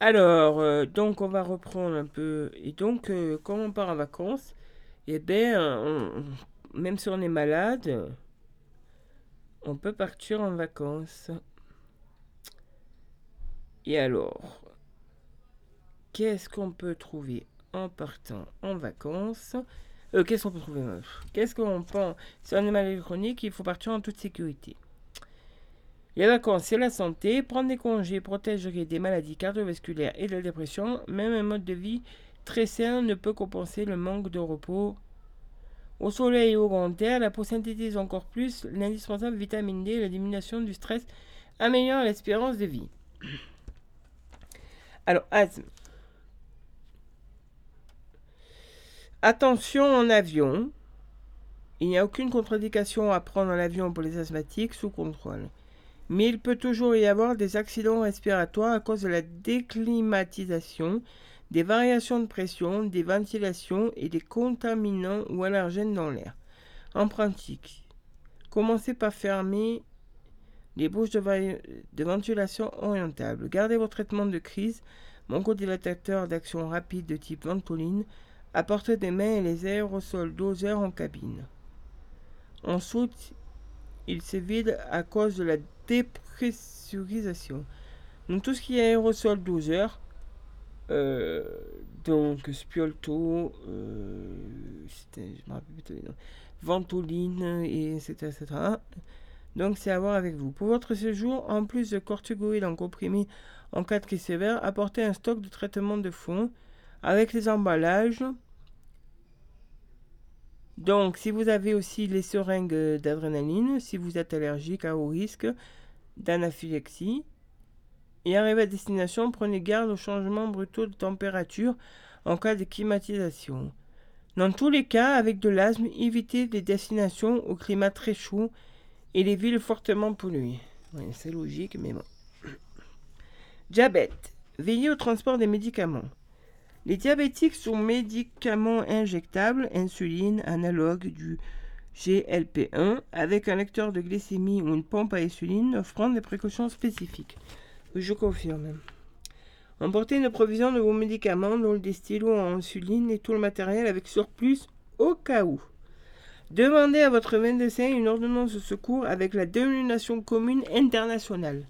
[SPEAKER 1] Alors, euh, donc on va reprendre un peu. Et donc, quand on part en vacances, eh bien, même si on est malade, on peut partir en vacances. Et alors, qu'est-ce qu'on peut trouver en partant en vacances? Euh, Qu'est-ce qu'on peut trouver Qu'est-ce qu'on pense Si on est malade chronique, il faut partir en toute sécurité. Les vacances, c'est la santé. Prendre des congés protégerait des maladies cardiovasculaires et de la dépression. Même un mode de vie très sain ne peut compenser le manque de repos Au soleil et au grand air, la peau synthétise encore plus l'indispensable vitamine D. La diminution du stress améliore l'espérance de vie. Alors, asthme. Attention en avion. Il n'y a aucune contre-indication à prendre en avion pour les asthmatiques sous contrôle. Mais il peut toujours y avoir des accidents respiratoires à cause de la déclimatisation, des variations de pression, des ventilations et des contaminants ou allergènes dans l'air. En pratique, commencez par fermer les bouches de, ventilation orientables. Gardez vos traitements de crise, dilatateur d'action rapide de type ventoline, à portée des mains et les aérosols doseurs en cabine. Ensuite, il se vide à cause de la dépressurisation. Donc tout ce qui est aérosol doseur, euh, donc Spiolto, euh, Ventoline, et etc. Donc c'est à voir avec vous. Pour votre séjour, en plus de corticoïdes en comprimé en cas de crise sévère, apportez un stock de traitement de fond avec les emballages donc, si vous avez aussi les seringues d'adrénaline, si vous êtes allergique à haut risque d'anaphylaxie, et arrivé à destination, prenez garde aux changements brutaux de température en cas de climatisation. Dans tous les cas, avec de l'asthme, évitez les destinations au climat très chaud et les villes fortement polluées. c'est logique, mais bon. Diabète. Veillez au transport des médicaments. Les diabétiques sous médicaments injectables, insuline, analogue du GLP1, avec un lecteur de glycémie ou une pompe à insuline, prendre des précautions spécifiques. Je confirme. Emportez une provision de vos médicaments, dont des stylos en insuline et tout le matériel avec surplus au cas où. Demandez à votre médecin une ordonnance de secours avec la dénomination commune internationale.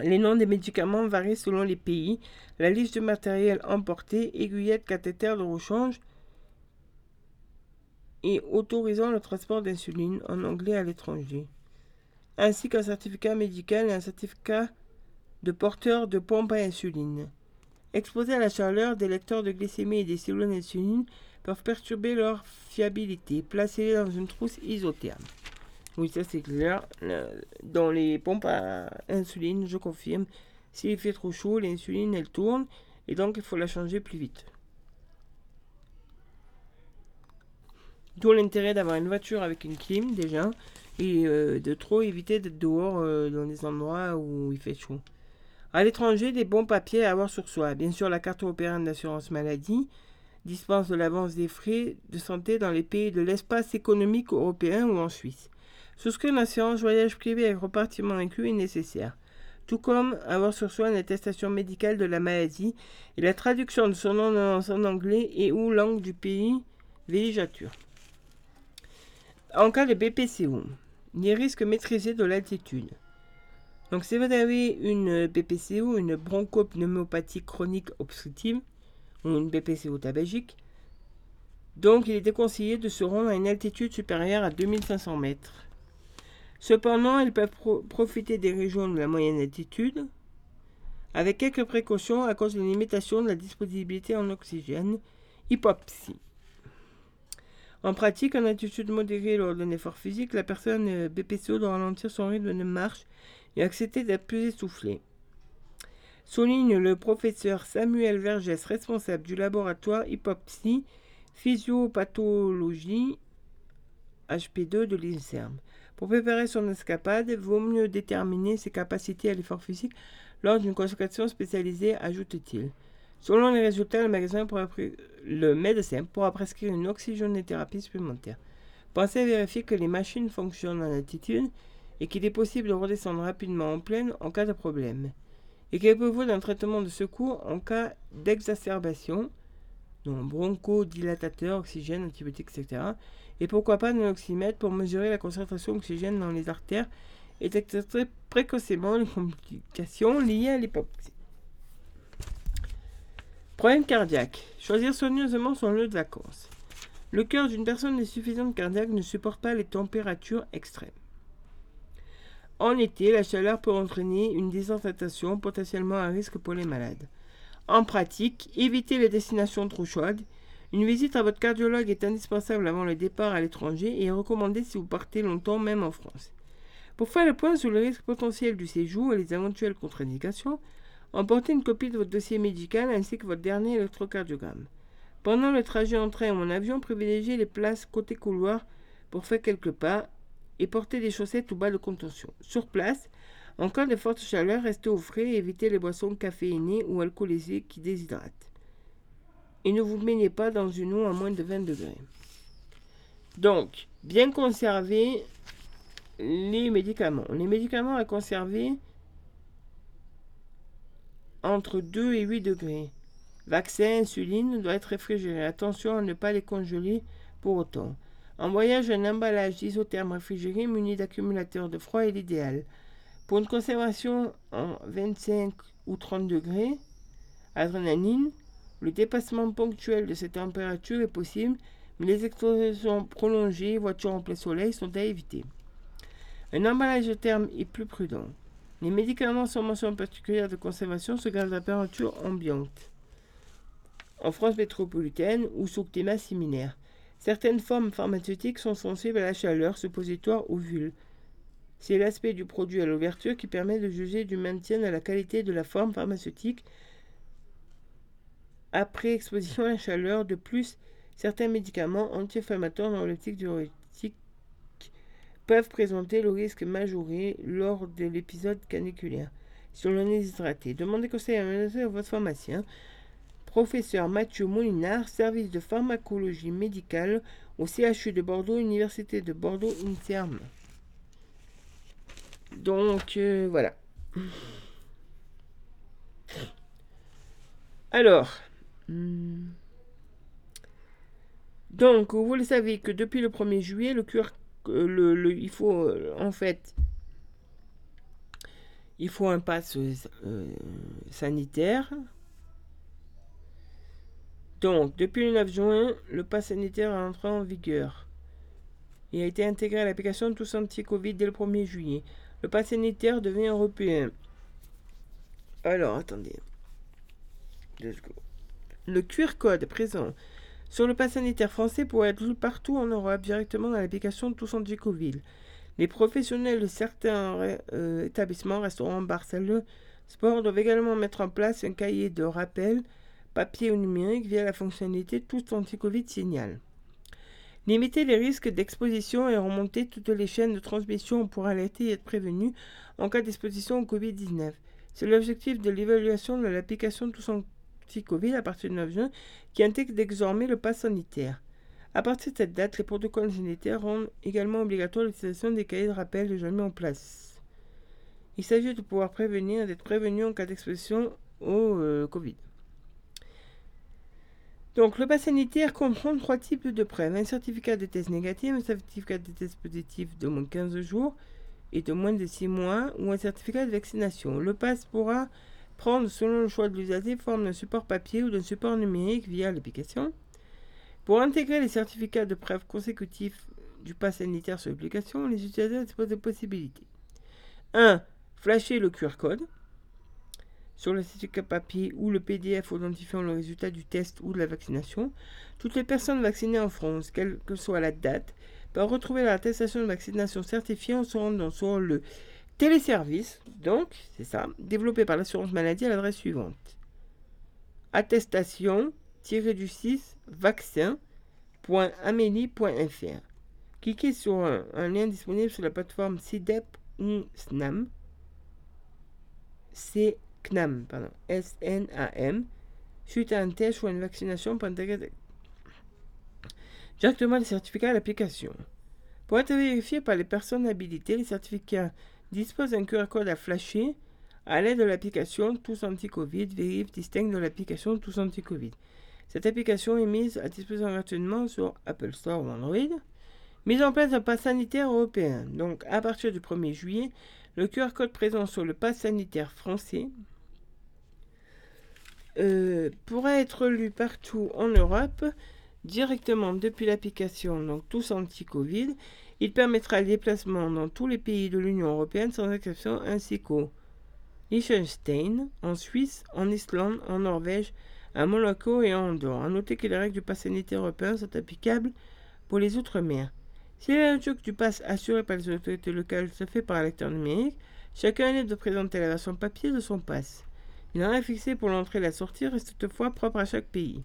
[SPEAKER 1] Les noms des médicaments varient selon les pays. La liste de matériel emporté, aiguillettes, cathéter de rechange et autorisant le transport d'insuline en anglais à l'étranger, ainsi qu'un certificat médical et un certificat de porteur de pompe à insuline. Exposés à la chaleur, des lecteurs de glycémie et des cellules d'insuline peuvent perturber leur fiabilité. Placez-les dans une trousse isotherme. Oui, ça c'est clair. Dans les pompes à insuline, je confirme, s'il fait trop chaud, l'insuline elle tourne et donc il faut la changer plus vite. D'où l'intérêt d'avoir une voiture avec une clim déjà et euh, de trop éviter d'être dehors euh, dans des endroits où il fait chaud. À l'étranger, des bons papiers à avoir sur soi. Bien sûr, la carte européenne d'assurance maladie dispense de l'avance des frais de santé dans les pays de l'espace économique européen ou en Suisse. Souscrire une assurance voyage privé avec repartiment inclus est nécessaire, tout comme avoir sur soi une attestation médicale de la maladie et la traduction de son nom en anglais et ou langue du pays villégiature. En cas de BPCO, les risques maîtrisés de l'altitude. Donc si vous avez une BPCO, une bronchopneumopathie chronique obstructive, ou une BPCO tabagique, donc il est déconseillé de se rendre à une altitude supérieure à 2500 mètres. Cependant, ils peuvent profiter des régions de la moyenne altitude, avec quelques précautions à cause de limitation de la disponibilité en oxygène, hypoxie. En pratique, en altitude modérée lors d'un effort physique, la personne BPCO doit ralentir son rythme de marche et accepter d'être plus essoufflée. Souligne le professeur Samuel Vergès, responsable du laboratoire hypoxie physiopathologie HP2 de l'INSERM. Pour préparer son escapade, vaut mieux déterminer ses capacités à l'effort physique lors d'une consultation spécialisée, ajoute-t-il. Selon les résultats, le médecin, pourra, prescrire une oxygénothérapie supplémentaire. Pensez à vérifier que les machines fonctionnent en altitude et qu'il est possible de redescendre rapidement en pleine en cas de problème. Équipez-vous d'un traitement de secours en cas d'exacerbation, donc bronchodilatateur, oxygène, antibiotiques, etc. Et pourquoi pas un oxymètre pour mesurer la concentration d'oxygène dans les artères et détecter précocement les complications liées à l'hypoxie. Problème cardiaque. Choisir soigneusement son lieu de vacances. Le cœur d'une personne insuffisante cardiaque ne supporte pas les températures extrêmes. En été, la chaleur peut entraîner une déshydratation potentiellement à risque pour les malades. En pratique, évitez les destinations trop chaudes. Une visite à votre cardiologue est indispensable avant le départ à l'étranger et est recommandée si vous partez longtemps, même en France. Pour faire le point sur le risque potentiel du séjour et les éventuelles contre-indications, emportez une copie de votre dossier médical ainsi que votre dernier électrocardiogramme. Pendant le trajet en train ou en avion, privilégiez les places côté couloir pour faire quelques pas et portez des chaussettes ou bas de contention. Sur place, en cas de forte chaleur, restez au frais et évitez les boissons caféinées ou alcoolisées qui déshydratent. Et ne vous baignez pas dans une eau à moins de 20 degrés. Donc, bien conserver les médicaments. Les médicaments à conserver entre 2 et 8 degrés. Vaccin, insuline doit être réfrigéré. Attention à ne pas les congeler pour autant. En voyage, un emballage d'isotherme réfrigéré muni d'accumulateurs de froid est l'idéal. Pour une conservation en 25 ou 30 degrés, adrénaline, le dépassement ponctuel de cette température est possible, mais les expositions prolongées, voitures en plein soleil, sont à éviter. Un emballage de terme est plus prudent. Les médicaments sans mention particulière de conservation se gardent à température ambiante. En France métropolitaine ou sous climat similaire. Certaines formes pharmaceutiques sont sensibles à la chaleur, suppositoire ou vulve? C'est l'aspect du produit à l'ouverture qui permet de juger du maintien de la qualité de la forme pharmaceutique après exposition à la chaleur. De plus, certains médicaments anti-inflammatoires dans l'optique diurétique peuvent présenter le risque majoré lors de l'épisode caniculaire. Si l'on est déshydraté, demandez conseil à votre pharmacien. Professeur Mathieu Molinard, service de pharmacologie médicale au CHU de Bordeaux, Université de Bordeaux, INSERM. Donc, euh, voilà. Alors, hmm. donc, vous le savez que depuis le 1er juillet, le cure, euh, il faut euh, en fait, il faut un pass sanitaire donc, depuis le 9 juin, le pass sanitaire est entré en vigueur. Il a été intégré à l'application Tous Anti-Covid dès le 1er juillet. Le pass sanitaire devient européen. Alors, attendez. Le QR code présent sur le pass sanitaire français pourrait être partout en Europe directement dans l'application Tous Anti-Covid. Les professionnels de certains euh, établissements, restaurants, bars, salles sport doivent également mettre en place un cahier de rappel papier ou numérique via la fonctionnalité Tout anti-Covid signal. Limiter les risques d'exposition et remonter toutes les chaînes de transmission pour alerter et être prévenu en cas d'exposition au Covid-19. C'est l'objectif de l'évaluation de l'application Tous anti-Covid à partir du 9 juin qui intègre désormais le pass sanitaire. À partir de cette date, les protocoles sanitaires rendent également obligatoire l'utilisation des cahiers de rappel déjà mis en place. Il s'agit de pouvoir prévenir et d'être prévenu en cas d'exposition au euh, Covid. Donc, le pass sanitaire comprend trois types de preuves. Un certificat de test négatif, un certificat de test positif de moins de 15 jours et de moins de 6 mois, ou un certificat de vaccination. Le pass pourra prendre, selon le choix de l'usager, forme d'un support papier ou d'un support numérique via l'application. Pour intégrer les certificats de preuve consécutifs du pass sanitaire sur l'application, les utilisateurs disposent de possibilités. 1. Flasher le QR code sur le certificat papier ou le PDF identifiant le résultat du test ou de la vaccination. Toutes les personnes vaccinées en France, quelle que soit la date, peuvent retrouver l'attestation de vaccination certifiée en se rendant sur le téléservice, donc c'est ça, développé par l'assurance maladie à l'adresse suivante attestation-du-6 vaccin.amélie.fr. Cliquez sur un, lien disponible sur la plateforme CIDEP ou SNAM. CNAM, pardon, S-N-A-M, suite à un test ou à une vaccination directement les certificats à l'application. Pour être vérifié par les personnes habilitées, les certificats disposent d'un QR code à flasher à l'aide de l'application Tous Anti-Covid, vérifie distinct de l'application Tous Anti-Covid. Cette application est mise à disposition gratuitement sur Apple Store ou Android. Mise en place un pass sanitaire européen. Donc, à partir du 1er juillet, le QR code présent sur le pass sanitaire français euh, pourra être lu partout en Europe directement depuis l'application donc tous anti-Covid. Il permettra le déplacement dans tous les pays de l'Union européenne sans exception ainsi qu'aux Liechtenstein, en Suisse, en Islande, en Norvège, à Monaco et en Andorre. A noter que les règles du pass sanitaire européen sont applicables pour les Outre-mer. Si la lecture du pass assuré par les autorités locales se fait par un lecteur numérique, chacun est de présenter la version papier de son pass. Une règle fixée pour l'entrée et la sortie reste toutefois propre à chaque pays.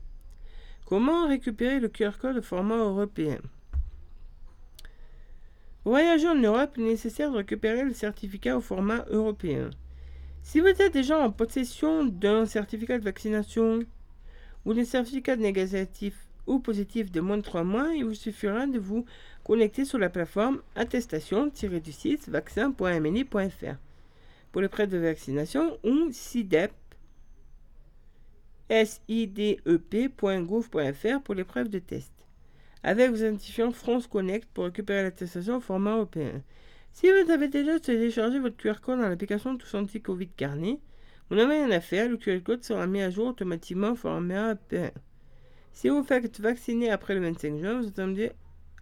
[SPEAKER 1] Comment récupérer le QR code au format européen? Pour voyager en Europe, il est nécessaire de récupérer le certificat au format européen. Si vous êtes déjà en possession d'un certificat de vaccination ou d'un certificat négatif ou positif de moins de 3 mois, il vous suffira de vous connecter sur la plateforme attestation-du-6 vaccin.mni.fr pour les prêts de vaccination ou SIDEP sidep.gouv.fr pour l'épreuve de test. Avec vos identifiants France Connect pour récupérer l'attestation au format européen. Si vous avez déjà téléchargé votre QR code dans l'application Tous Anti-Covid Carnet, vous n'avez rien à faire, le QR code sera mis à jour automatiquement au format européen. Si vous faites vacciner après le 25 juin, vous attendez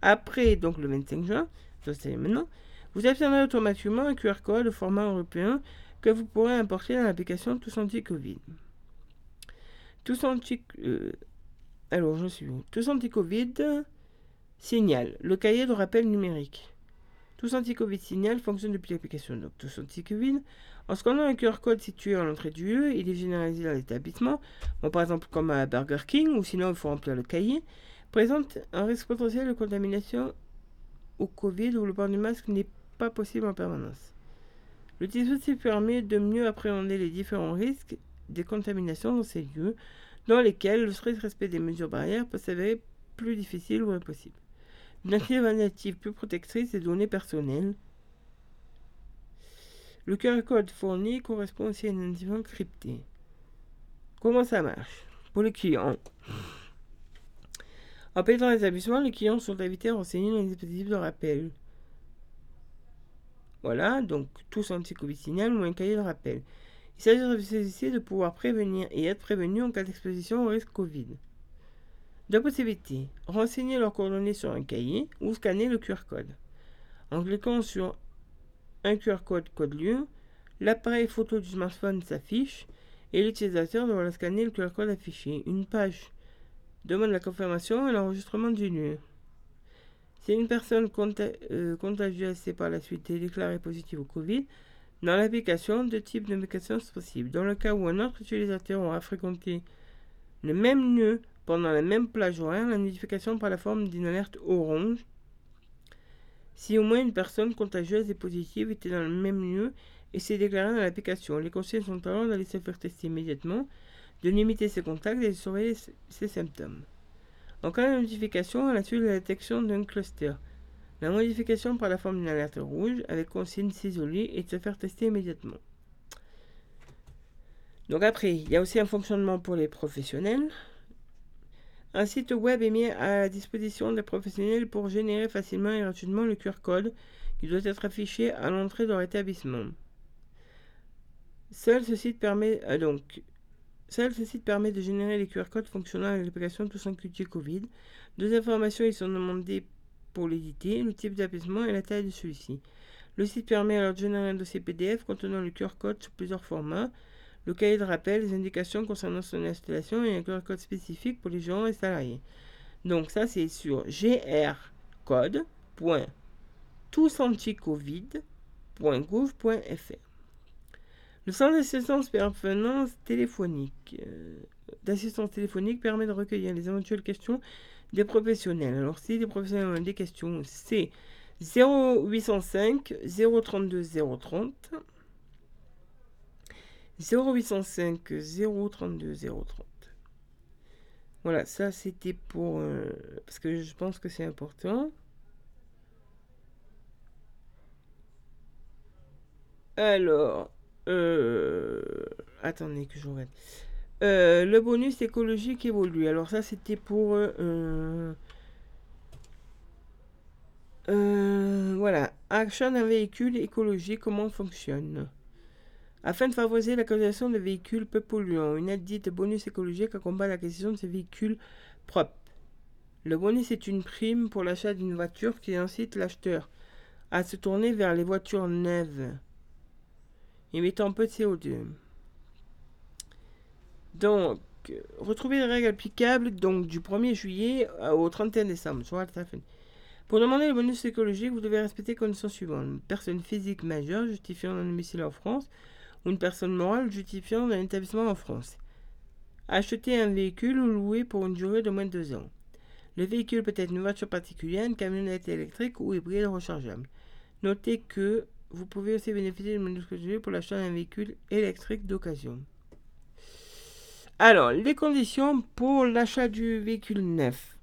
[SPEAKER 1] après donc le 25 juin, maintenant, vous obtiendrez automatiquement un QR code au format européen que vous pourrez importer dans l'application Tous Anti-Covid. Tous anti euh, anti-Covid signal le cahier de rappel numérique. Tous anti-Covid signal fonctionne depuis l'application donc Tous anti-Covid. En scannant un QR code situé à l'entrée du lieu, il est généralisé dans l'établissement, par exemple comme à Burger King, ou sinon il faut remplir le cahier, présente un risque potentiel de contamination au Covid où le port du masque n'est pas possible en permanence. Le dispositif permet de mieux appréhender les différents risques des contaminations dans ces lieux, dans lesquels le strict respect des mesures barrières peut s'avérer plus difficile ou impossible. Une alternative plus protectrice des données personnelles. Le QR code fourni correspond aussi à une identifiant crypté. Comment ça marche Pour les clients. En payant l'établissement, les clients sont invités à renseigner dans les dispositifs de rappel. Voilà, donc tous anti-Covid signal ou un cahier de rappel. Il s'agit ici de pouvoir prévenir et être prévenu en cas d'exposition au risque Covid. Deux possibilités. Renseigner leurs coordonnées sur un cahier ou scanner le QR code. En cliquant sur un QR code code lieu, l'appareil photo du smartphone s'affiche et l'utilisateur devra scanner le QR code affiché. Une page demande la confirmation et l'enregistrement du lieu. Si une personne euh, contagieuse par la suite déclarée positive au Covid, dans l'application, deux types de mécanismes sont possibles. Dans le cas où un autre utilisateur aura fréquenté le même lieu pendant la même plage horaire, la notification par la forme d'une alerte orange. Si au moins une personne contagieuse et positive était dans le même lieu et s'est déclarée dans l'application, les conseils sont alors d'aller se faire tester immédiatement, de limiter ses contacts et de surveiller ses symptômes. En cas de notification, à la suite de la détection d'un cluster, la modification par la forme d'une alerte rouge avec consigne s'isoler et de se faire tester immédiatement. Donc après, il y a aussi un fonctionnement pour les professionnels. Un site web est mis à disposition des professionnels pour générer facilement et gratuitement le QR code qui doit être affiché à l'entrée de leur établissement. Seul ce site permet euh, donc de générer les QR codes fonctionnant avec l'application Tous QT Covid. Deux informations y sont demandées pour l'éditer, le type d'apaisement et la taille de celui-ci. Le site permet alors de générer un dossier PDF contenant le QR code sous plusieurs formats, le cahier de rappel, les indications concernant son installation et un QR code spécifique pour les gens et salariés. Donc ça c'est sur grcode.tousanticovid.gouv.fr. Le centre d'assistance permanence téléphonique, euh, d'assistance téléphonique permet de recueillir les éventuelles questions des professionnels. Alors, si les professionnels ont des questions, c'est 0805 032 030. 0805 032 030. Voilà, ça c'était pour... Euh, parce que je pense que c'est important. Alors, euh, attendez que je. Euh, le bonus écologique évolue. Alors ça, c'était pour... Euh, euh, voilà. Achat d'un véhicule écologique, comment fonctionne? Afin de favoriser l'acquisition de véhicules peu polluants, une aide dite bonus écologique accompagne l'acquisition de ces véhicules propres. Le bonus est une prime pour l'achat d'une voiture qui incite l'acheteur à se tourner vers les voitures neuves émettant peu de CO2. Donc, retrouvez les règles applicables donc, du 1er juillet au 31 décembre. Pour demander le bonus écologique, vous devez respecter les conditions suivantes. Une personne physique majeure justifiant un domicile en France ou une personne morale justifiant un établissement en France. Acheter un véhicule ou louer pour une durée de moins de deux ans. Le véhicule peut être une voiture particulière, une camionnette électrique ou hybride rechargeable. Notez que vous pouvez aussi bénéficier de bonus écologique pour l'achat d'un véhicule électrique d'occasion. Alors, les conditions pour l'achat du véhicule neuf.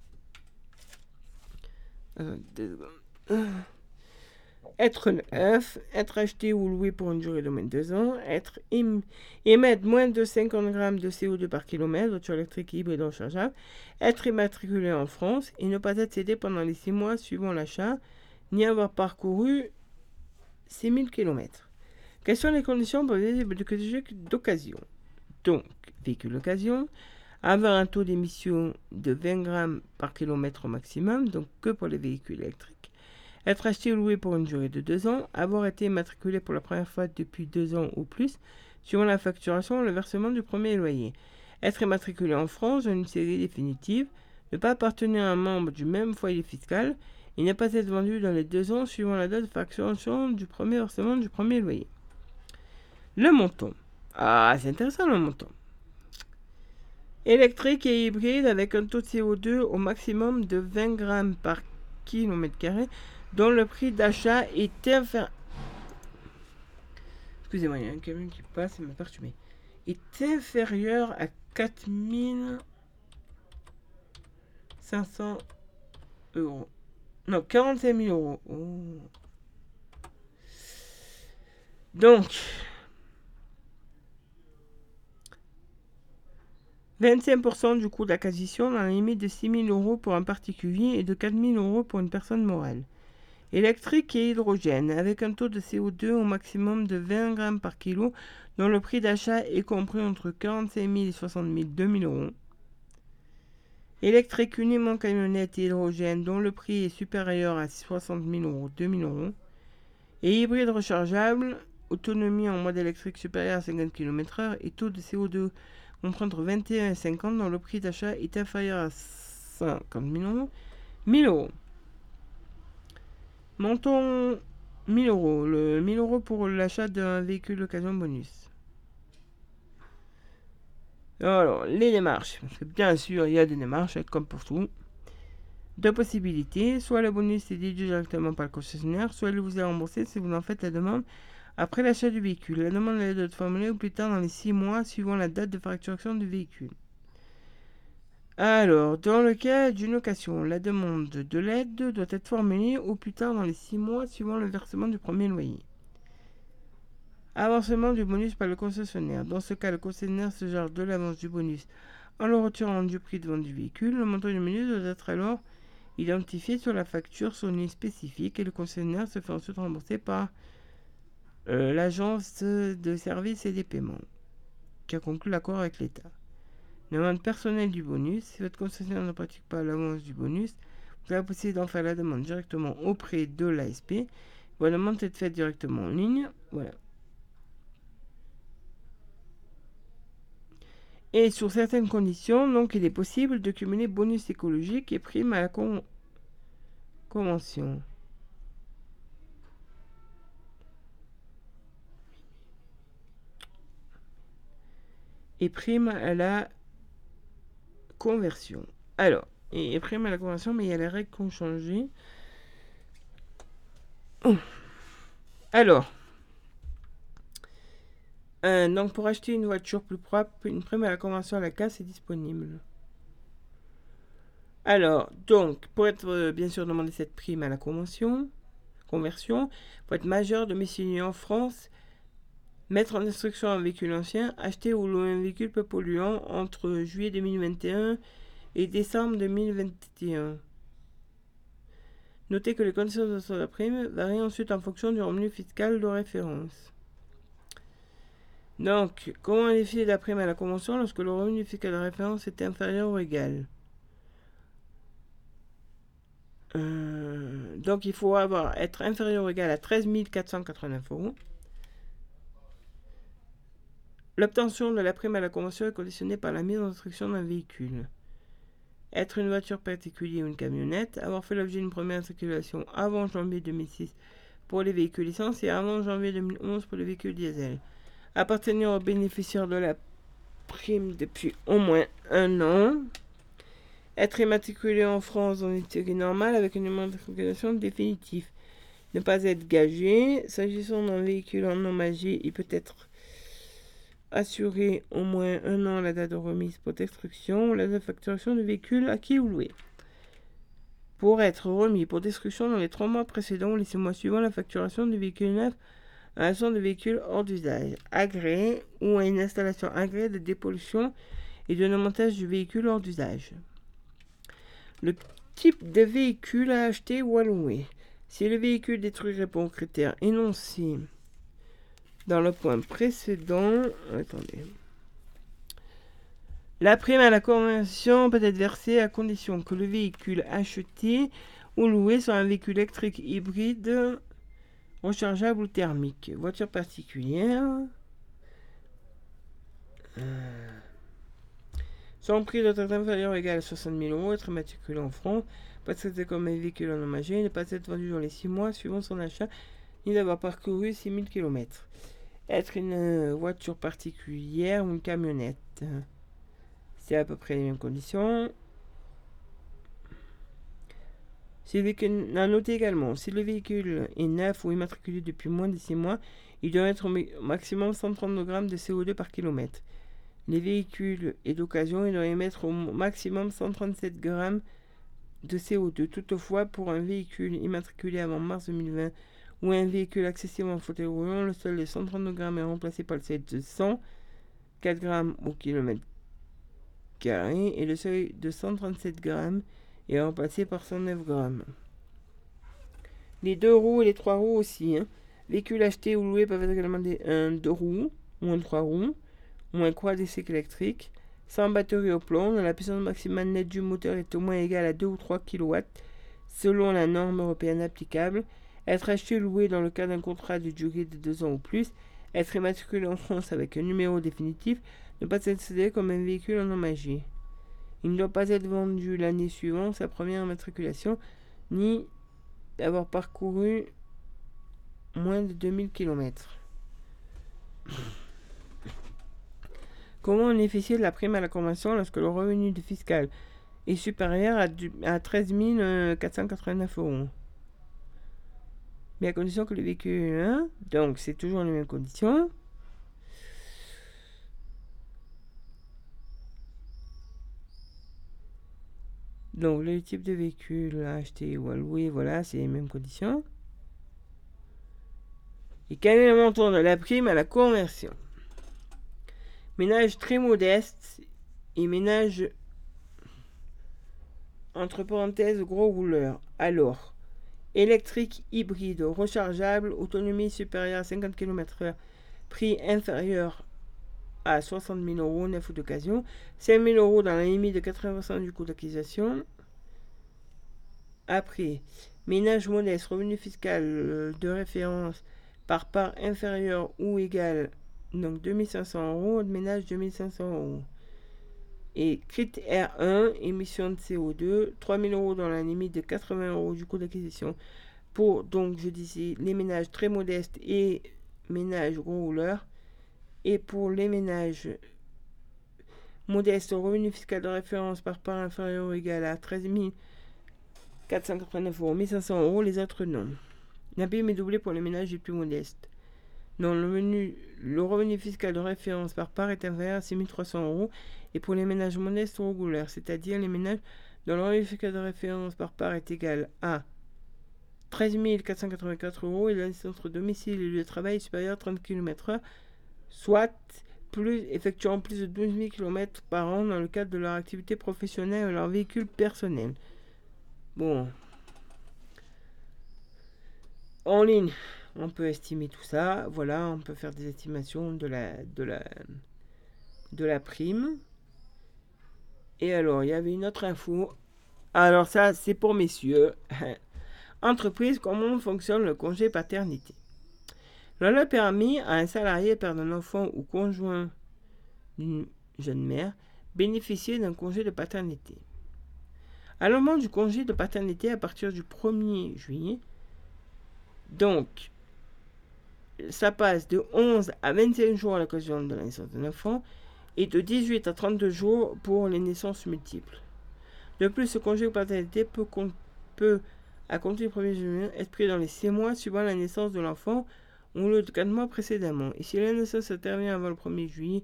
[SPEAKER 1] Être neuf, être acheté ou loué pour une durée de moins de 2 ans, être émettre moins de 50 grammes de CO2 par kilomètre, voiture électrique hybride rechargeable, être immatriculé en France et ne pas être cédé pendant les 6 mois suivant l'achat, ni avoir parcouru 6000 km. Quelles sont les conditions pour les véhicules d'occasion? Donc, véhicule d'occasion, avoir un taux d'émission de 20 grammes par kilomètre au maximum, donc que pour les véhicules électriques. Être acheté ou loué pour une durée de 2 ans, avoir été immatriculé pour la première fois depuis 2 ans ou plus, suivant la facturation ou le versement du premier loyer. Être immatriculé en France dans une série définitive, ne pas appartenir à un membre du même foyer fiscal et ne pas être vendu dans les 2 ans suivant la date de facturation du premier versement du premier loyer. Le montant. Ah, c'est intéressant le montant électrique et hybride avec un taux de CO2 au maximum de 20 grammes par kilomètre carré, dont le prix d'achat est inférieur. Excusez-moi, il y a un camion qui passe et m'a perturbé. Est inférieur à 4500 euros. Non, 45 000 euros. Oh. Donc, 25% du coût d'acquisition dans la limite de 6 000 euros pour un particulier et de 4 000 euros pour une personne morale. Électrique et hydrogène, avec un taux de CO2 au maximum de 20 grammes par kilo, dont le prix d'achat est compris entre 45 000 et 60 000, 2 000 euros. Électrique uniquement camionnette et hydrogène, dont le prix est supérieur à 60 000 euros, 2 000 euros. Et hybride rechargeable, autonomie en mode électrique supérieure à 50 km/h et taux de CO2 entre 21 et 50 dont le prix d'achat est inférieur à 50 000 euros. 1000 euros. Montons 1000 euros. Le 1000 euros pour l'achat d'un véhicule d'occasion bonus. Alors, les démarches. bien sûr, il y a des démarches, comme pour tout. Deux possibilités. Soit le bonus est déduit directement par le concessionnaire, soit il vous est remboursé si vous en faites la demande après l'achat du véhicule. La demande doit être formulée au plus tard dans les 6 mois suivant la date de facturation du véhicule. Alors, dans le cas d'une location, la demande de l'aide doit être formulée au plus tard dans les 6 mois suivant le versement du premier loyer. Avancement du bonus par le concessionnaire. Dans ce cas, le concessionnaire se gère de l'avance du bonus en le retirant du prix de vente du véhicule. Le montant du bonus doit être alors identifié sur la facture sur une ligne spécifique et le concessionnaire se fait ensuite rembourser par euh, l'agence de services et des paiements, qui a conclu l'accord avec l'État. Demande personnelle du bonus. Si votre concessionnaire ne pratique pas l'avance du bonus, vous avez la possibilité d'en faire la demande directement auprès de l'ASP. Votre demande est faite directement en ligne. Voilà. Et sur certaines conditions, donc, il est possible de cumuler bonus écologique et prime à la convention. Et prime à la conversion. Alors, et, prime à la conversion, mais il y a les règles qui ont changé. Alors, euh, donc pour acheter une voiture plus propre, une prime à la conversion à la casse est disponible. Alors, donc, pour être euh, bien sûr demander cette prime à la convention, conversion, pour être majeur domicilié en France, Mettre en instruction un véhicule ancien, acheter ou louer un véhicule peu polluant entre juillet 2021 et décembre 2021. Notez que les conditions de la prime varient ensuite en fonction du revenu fiscal de référence. Donc, comment définir la prime à la convention lorsque le revenu fiscal de référence est inférieur ou égal? Euh, Donc, il faut avoir, être inférieur ou égal à 13 489 euros. L'obtention de la prime à la convention est conditionnée par la mise en instruction d'un véhicule. Être une voiture particulière ou une camionnette, avoir fait l'objet d'une première circulation avant janvier 2006 pour les véhicules essence et avant janvier 2011 pour les véhicules diesel. Appartenir aux bénéficiaires de la prime depuis au moins un an. Être immatriculé en France dans une série normale avec une immatriculation définitive. Ne pas être gagé. S'agissant d'un véhicule endommagé, il peut être assuré au moins un an la date de remise pour destruction ou la facturation du véhicule acquis ou loué. Pour être remis pour destruction dans les trois mois précédents ou les six mois suivants la facturation du véhicule neuf à un centre de véhicule hors d'usage, agréé ou à une installation agréée de dépollution et de montage du véhicule hors d'usage. Le type de véhicule à acheter ou à louer. Si le véhicule détruit répond aux critères énoncés dans le point précédent, attendez. La prime à la conversion peut être versée à condition que le véhicule acheté ou loué soit un véhicule électrique hybride rechargeable ou thermique. Voiture particulière. Euh. Son prix doit être inférieur ou égal à 60 000 euros, être immatriculé en France, pas être comme un véhicule endommagé, ne pas être vendu dans les 6 mois suivant son achat, ni d'avoir parcouru 6 000 km. Être une euh, voiture particulière ou une camionnette. C'est à peu près les mêmes conditions. À noter également, si le véhicule est neuf ou immatriculé depuis moins de 6 mois, il doit être au maximum 132 grammes de CO2 par kilomètre. Les véhicules et d'occasion, il doit émettre au maximum 137 grammes de CO2. Toutefois, pour un véhicule immatriculé avant mars 2020 ou un véhicule accessible en fauteuil roulant, le seuil de 132 grammes est remplacé par le seuil de 104 grammes au kilomètre carré et le seuil de 137 grammes est remplacé par 109 grammes. Les deux roues et les trois roues aussi. Hein. Véhicules achetés ou loués peuvent être également un deux roues ou un trois roues ou un quad électrique. Sans batterie au plomb, la puissance maximale nette du moteur est au moins égale à 2 ou 3 kW selon la norme européenne applicable. Être acheté ou loué dans le cadre d'un contrat de durée de 2 ans ou plus. Être immatriculé en France avec un numéro définitif. Ne pas être considéré comme un véhicule endommagé. Il ne doit pas être vendu l'année suivante sa première immatriculation, ni avoir parcouru moins de 2000 km. Comment bénéficier de la prime à la convention lorsque le revenu de fiscal est supérieur à, à 13 489 euros? Mais à condition que le véhicule... Donc c'est toujours les mêmes conditions. Donc, le type de véhicule à acheter ou à voilà, c'est les mêmes conditions. Et quel est le montant de la prime à la conversion Ménage très modeste et ménage entre parenthèses gros rouleur. Alors, électrique hybride rechargeable, autonomie supérieure à 50 km/h, prix inférieur à 60 000 euros, neuf ou d'occasion. 5 000 euros dans la limite de 80% du coût d'acquisition. Après, ménage modeste, revenu fiscal euh, de référence par part inférieure ou égale, donc 2500 euros, ménage 2500 euros. Et critère 1, émission de CO2, 3000 euros dans la limite de 80 euros du coût d'acquisition. Pour, donc, je disais, les ménages très modestes et ménages gros rouleurs. Et pour les ménages modestes, revenu fiscal de référence par part inférieure ou égale à 13 489 euros, 1500 euros, les autres non. La prime est doublée pour les ménages les plus modestes. Non, le, revenu fiscal de référence par part est inférieur à 6300 euros et pour les ménages modestes ou réguliers, c'est-à-dire les ménages dont le revenu fiscal de référence par part est égal à 13 484 euros et entre domicile et lieu de travail est supérieur à 30 km/h soit plus, effectuant plus de 12 000 km par an dans le cadre de leur activité professionnelle ou leur véhicule personnel. Bon. En ligne, on peut estimer tout ça. Voilà, on peut faire des estimations de la, prime. Et alors, il y avait une autre info. Alors ça, c'est pour messieurs. Entreprise, comment fonctionne le congé paternité? La loi permet à un salarié perdre un enfant ou conjoint d'une jeune mère bénéficier d'un congé de paternité. À le moment du congé de paternité, à partir du 1er juillet, donc, ça passe de 11 à 25 jours à l'occasion de la naissance d'un enfant et de 18 à 32 jours pour les naissances multiples. De plus, ce congé de paternité peut, peut à compter du 1er juillet, être pris dans les 6 mois suivant la naissance de l'enfant ou le 4 mois précédemment. Et si la naissance intervient avant le 1er juillet,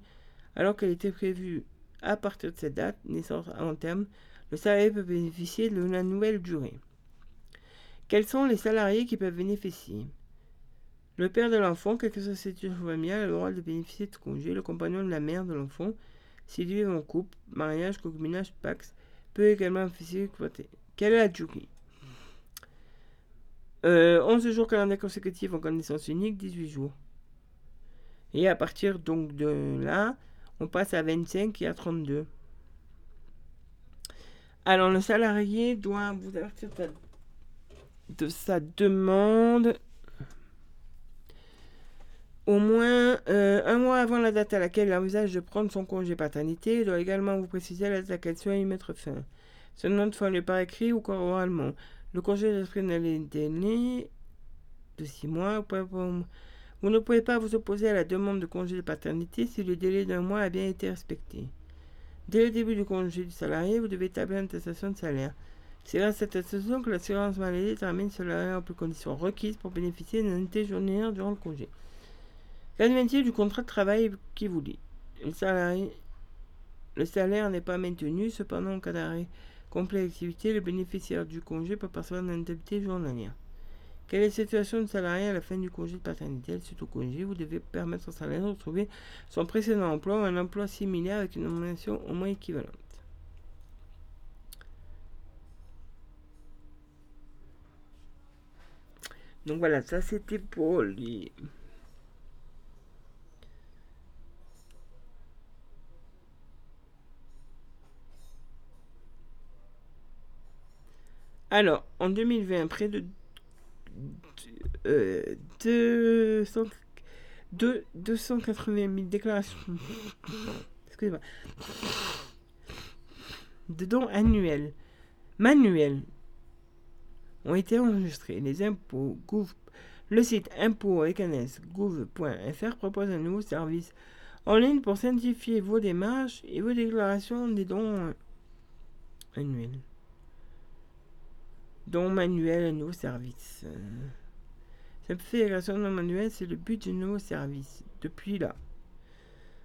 [SPEAKER 1] alors qu'elle était prévue à partir de cette date, naissance à long terme, le salarié peut bénéficier de la nouvelle durée. Quels sont les salariés qui peuvent bénéficier? Le père de l'enfant, quelque soit sa situation familiale, a le droit de bénéficier de congé. Le compagnon de la mère de l'enfant, s'il vit en couple, mariage, concubinage, pax, peut également bénéficier de Quelle est la durée euh, 11 jours calendaires consécutifs en connaissance unique, 18 jours. Et à partir donc de là, on passe à 25 et à 32. Alors le salarié doit vous avertir de sa demande au moins euh, un mois avant la date à laquelle il envisage de prendre son congé paternité. Il doit également vous préciser la date à laquelle soit y mettre fin. Ce ne fois par écrit ou oralement. Le congé de délai de 6 mois. Vous ne pouvez pas vous opposer à la demande de congé de paternité si le délai d'un mois a bien été respecté. Dès le début du congé du salarié, vous devez établir une attestation de salaire. C'est grâce à cette attestation que l'assurance maladie détermine si le salarié les conditions requises pour bénéficier d'un été journalière durant le congé. Qu'advient-il du contrat de travail qui vous salarié, le salaire n'est pas maintenu, cependant en cas d'arrêt complet d'activité, le bénéficiaire du congé peut percevoir une indemnité journalière. Quelle est la situation du salarié à la fin du congé de paternité? Suite au congé, vous devez permettre au salarié de retrouver son précédent emploi ou un emploi similaire avec une nomination au moins équivalente. Donc voilà, ça c'était pour les... Alors, en 2020, près de 200, 280 000 déclarations de dons annuels, manuels, ont été enregistrés. Les impôts le site impôts propose un nouveau service en ligne pour simplifier vos démarches et vos déclarations des dons annuels dont manuel un nouveau service. Simplification non manuel, c'est le but du nouveau service. Depuis là,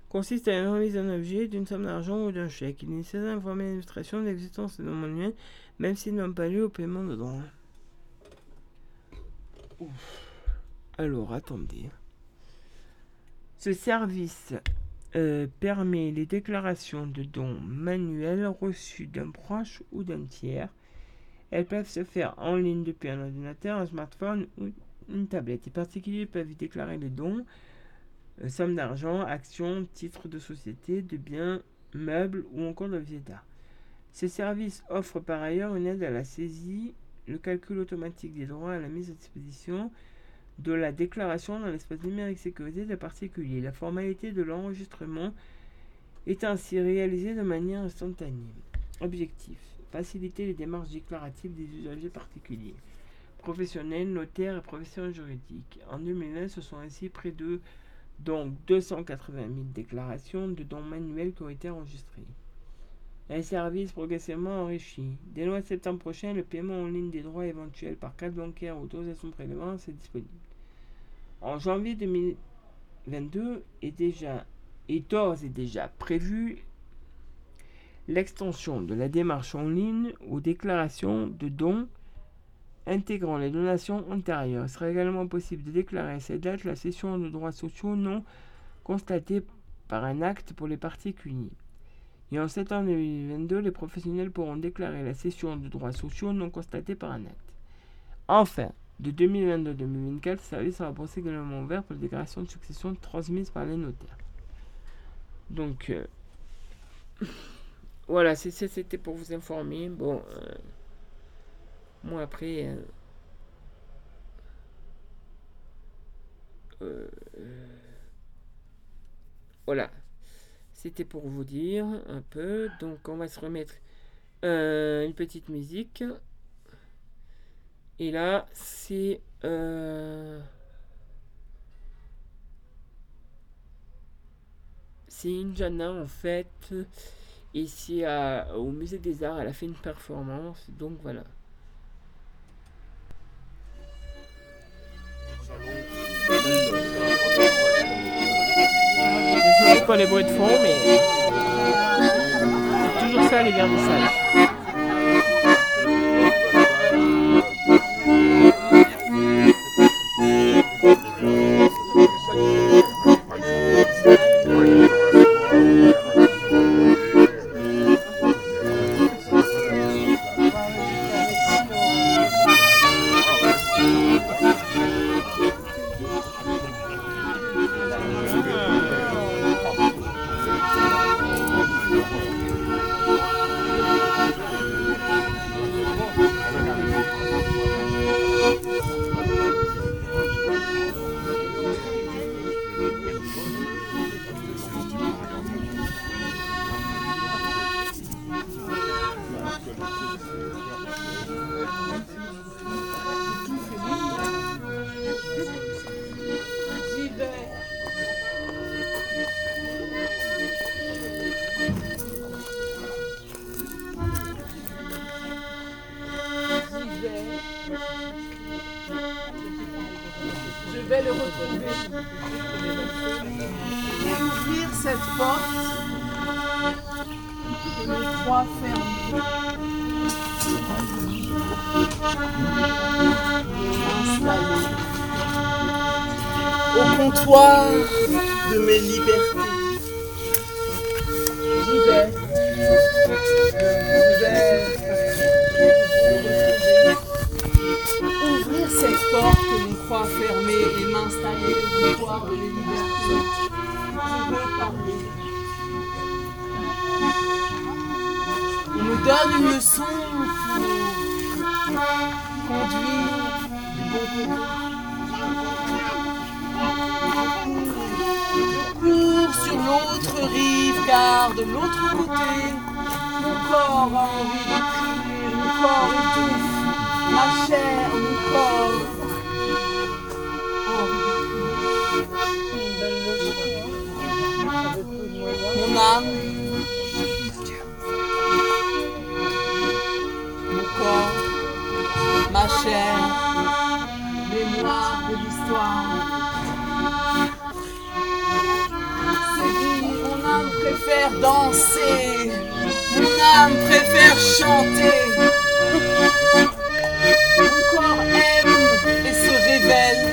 [SPEAKER 1] consiste à une remise d'un objet, d'une somme d'argent ou d'un chèque. Il est nécessaire d'informer l'administration de l'existence de non manuel, même s'ils n'ont pas lieu au paiement de droits. Alors, attendez. Ce service euh, permet les déclarations de dons manuels reçus d'un proche ou d'un tiers elles peuvent se faire en ligne depuis un ordinateur, un smartphone ou une tablette. Les particuliers peuvent y déclarer les dons, euh, sommes d'argent, actions, titres de société, de biens, meubles ou encore de d'art. Ces services offrent par ailleurs une aide à la saisie, le calcul automatique des droits à la mise à disposition de la déclaration dans l'espace numérique sécurisé des particuliers. La formalité de l'enregistrement est ainsi réalisée de manière instantanée. Objectif faciliter les démarches déclaratives des usagers particuliers, professionnels, notaires et professionnels juridiques. En 2020, ce sont ainsi près de donc 280 000 déclarations de dons manuels qui ont été enregistrées. Un service progressivement enrichi. Dès le mois de septembre prochain, le paiement en ligne des droits éventuels par carte bancaire ou autorisation prélèvement est disponible. En janvier 2022 est déjà est d'ores et déjà prévu l'extension de la démarche en ligne aux déclarations de dons intégrant les donations antérieures. Il sera également possible de déclarer à cette date la cession de droits sociaux non constatés par un acte pour les particuliers. Et en septembre 2022, les professionnels pourront déclarer la cession de droits sociaux non constatés par un acte. Enfin, de 2022 2024, le service sera également ouvert pour les déclarations de succession transmises par les notaires. Donc, euh, voilà, c'était pour vous informer. Bon, euh, moi après, euh, euh, voilà,
[SPEAKER 3] C'était pour vous dire un peu. Donc on va se remettre une petite musique. Et là, c'est... C'est Injana en fait. Ici au musée des arts, elle a fait une performance. Donc voilà. Désolé pour les bruits de fond, mais c'est toujours ça les vernissages.
[SPEAKER 1] Au comptoir de mes libertés. Je vais. Ouvrir cette porte que l'on croit fermée et m'installer au comptoir de mes libertés. Je veux parler. donne une leçon pour
[SPEAKER 4] conduire Cours sur l'autre rive, car
[SPEAKER 3] de l'autre côté, mon corps a envie de crier, mon corps étouffe, ma chair, mon corps. chair, mémoire de l'histoire. C'est qui mon âme préfère danser, mon âme préfère chanter. Mon corps aime et se révèle.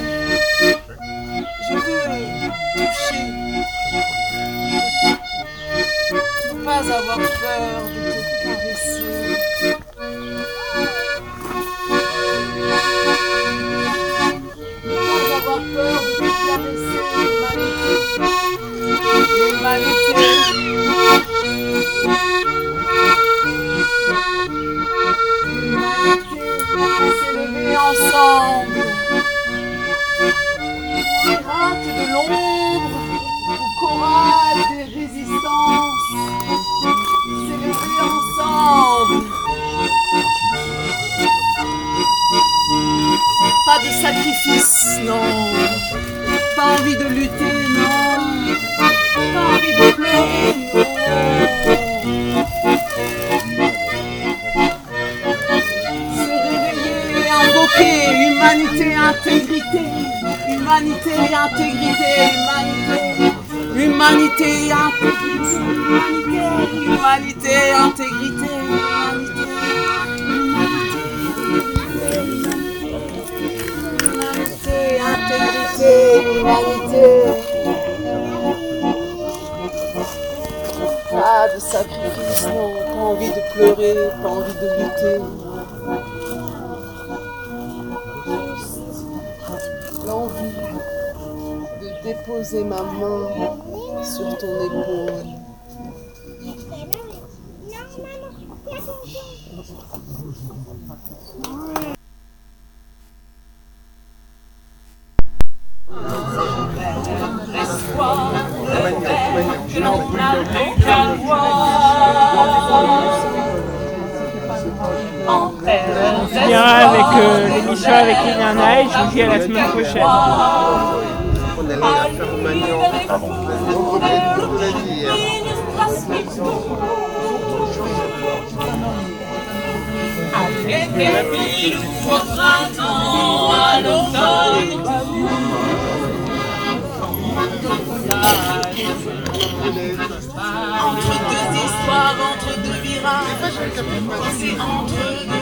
[SPEAKER 3] Je veux toucher, ne pas avoir peur de vapeur de l'humanité. Ensemble. De l'ombre des résistances. Ensemble. Pas de sacrifice, non pas envie de lutter, non. Pas envie de pleurer, non. Se réveiller, invoquer humanité, intégrité. Humanité, intégrité, humanité. Humanité, intégrité. Humanité, humanité, intégrité. l'humanité. Pas ah, de sacrifice, pas envie de pleurer, pas envie de lutter. Juste l'envie de déposer ma main sur ton épaule.
[SPEAKER 1] Finira avec euh, l'émission avec Inanna
[SPEAKER 3] et je vous dis à la semaine prochaine. Entre deux histoires, entre deux virages, c'est entre deux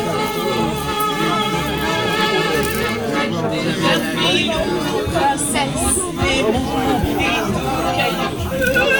[SPEAKER 3] Vivre, princesse,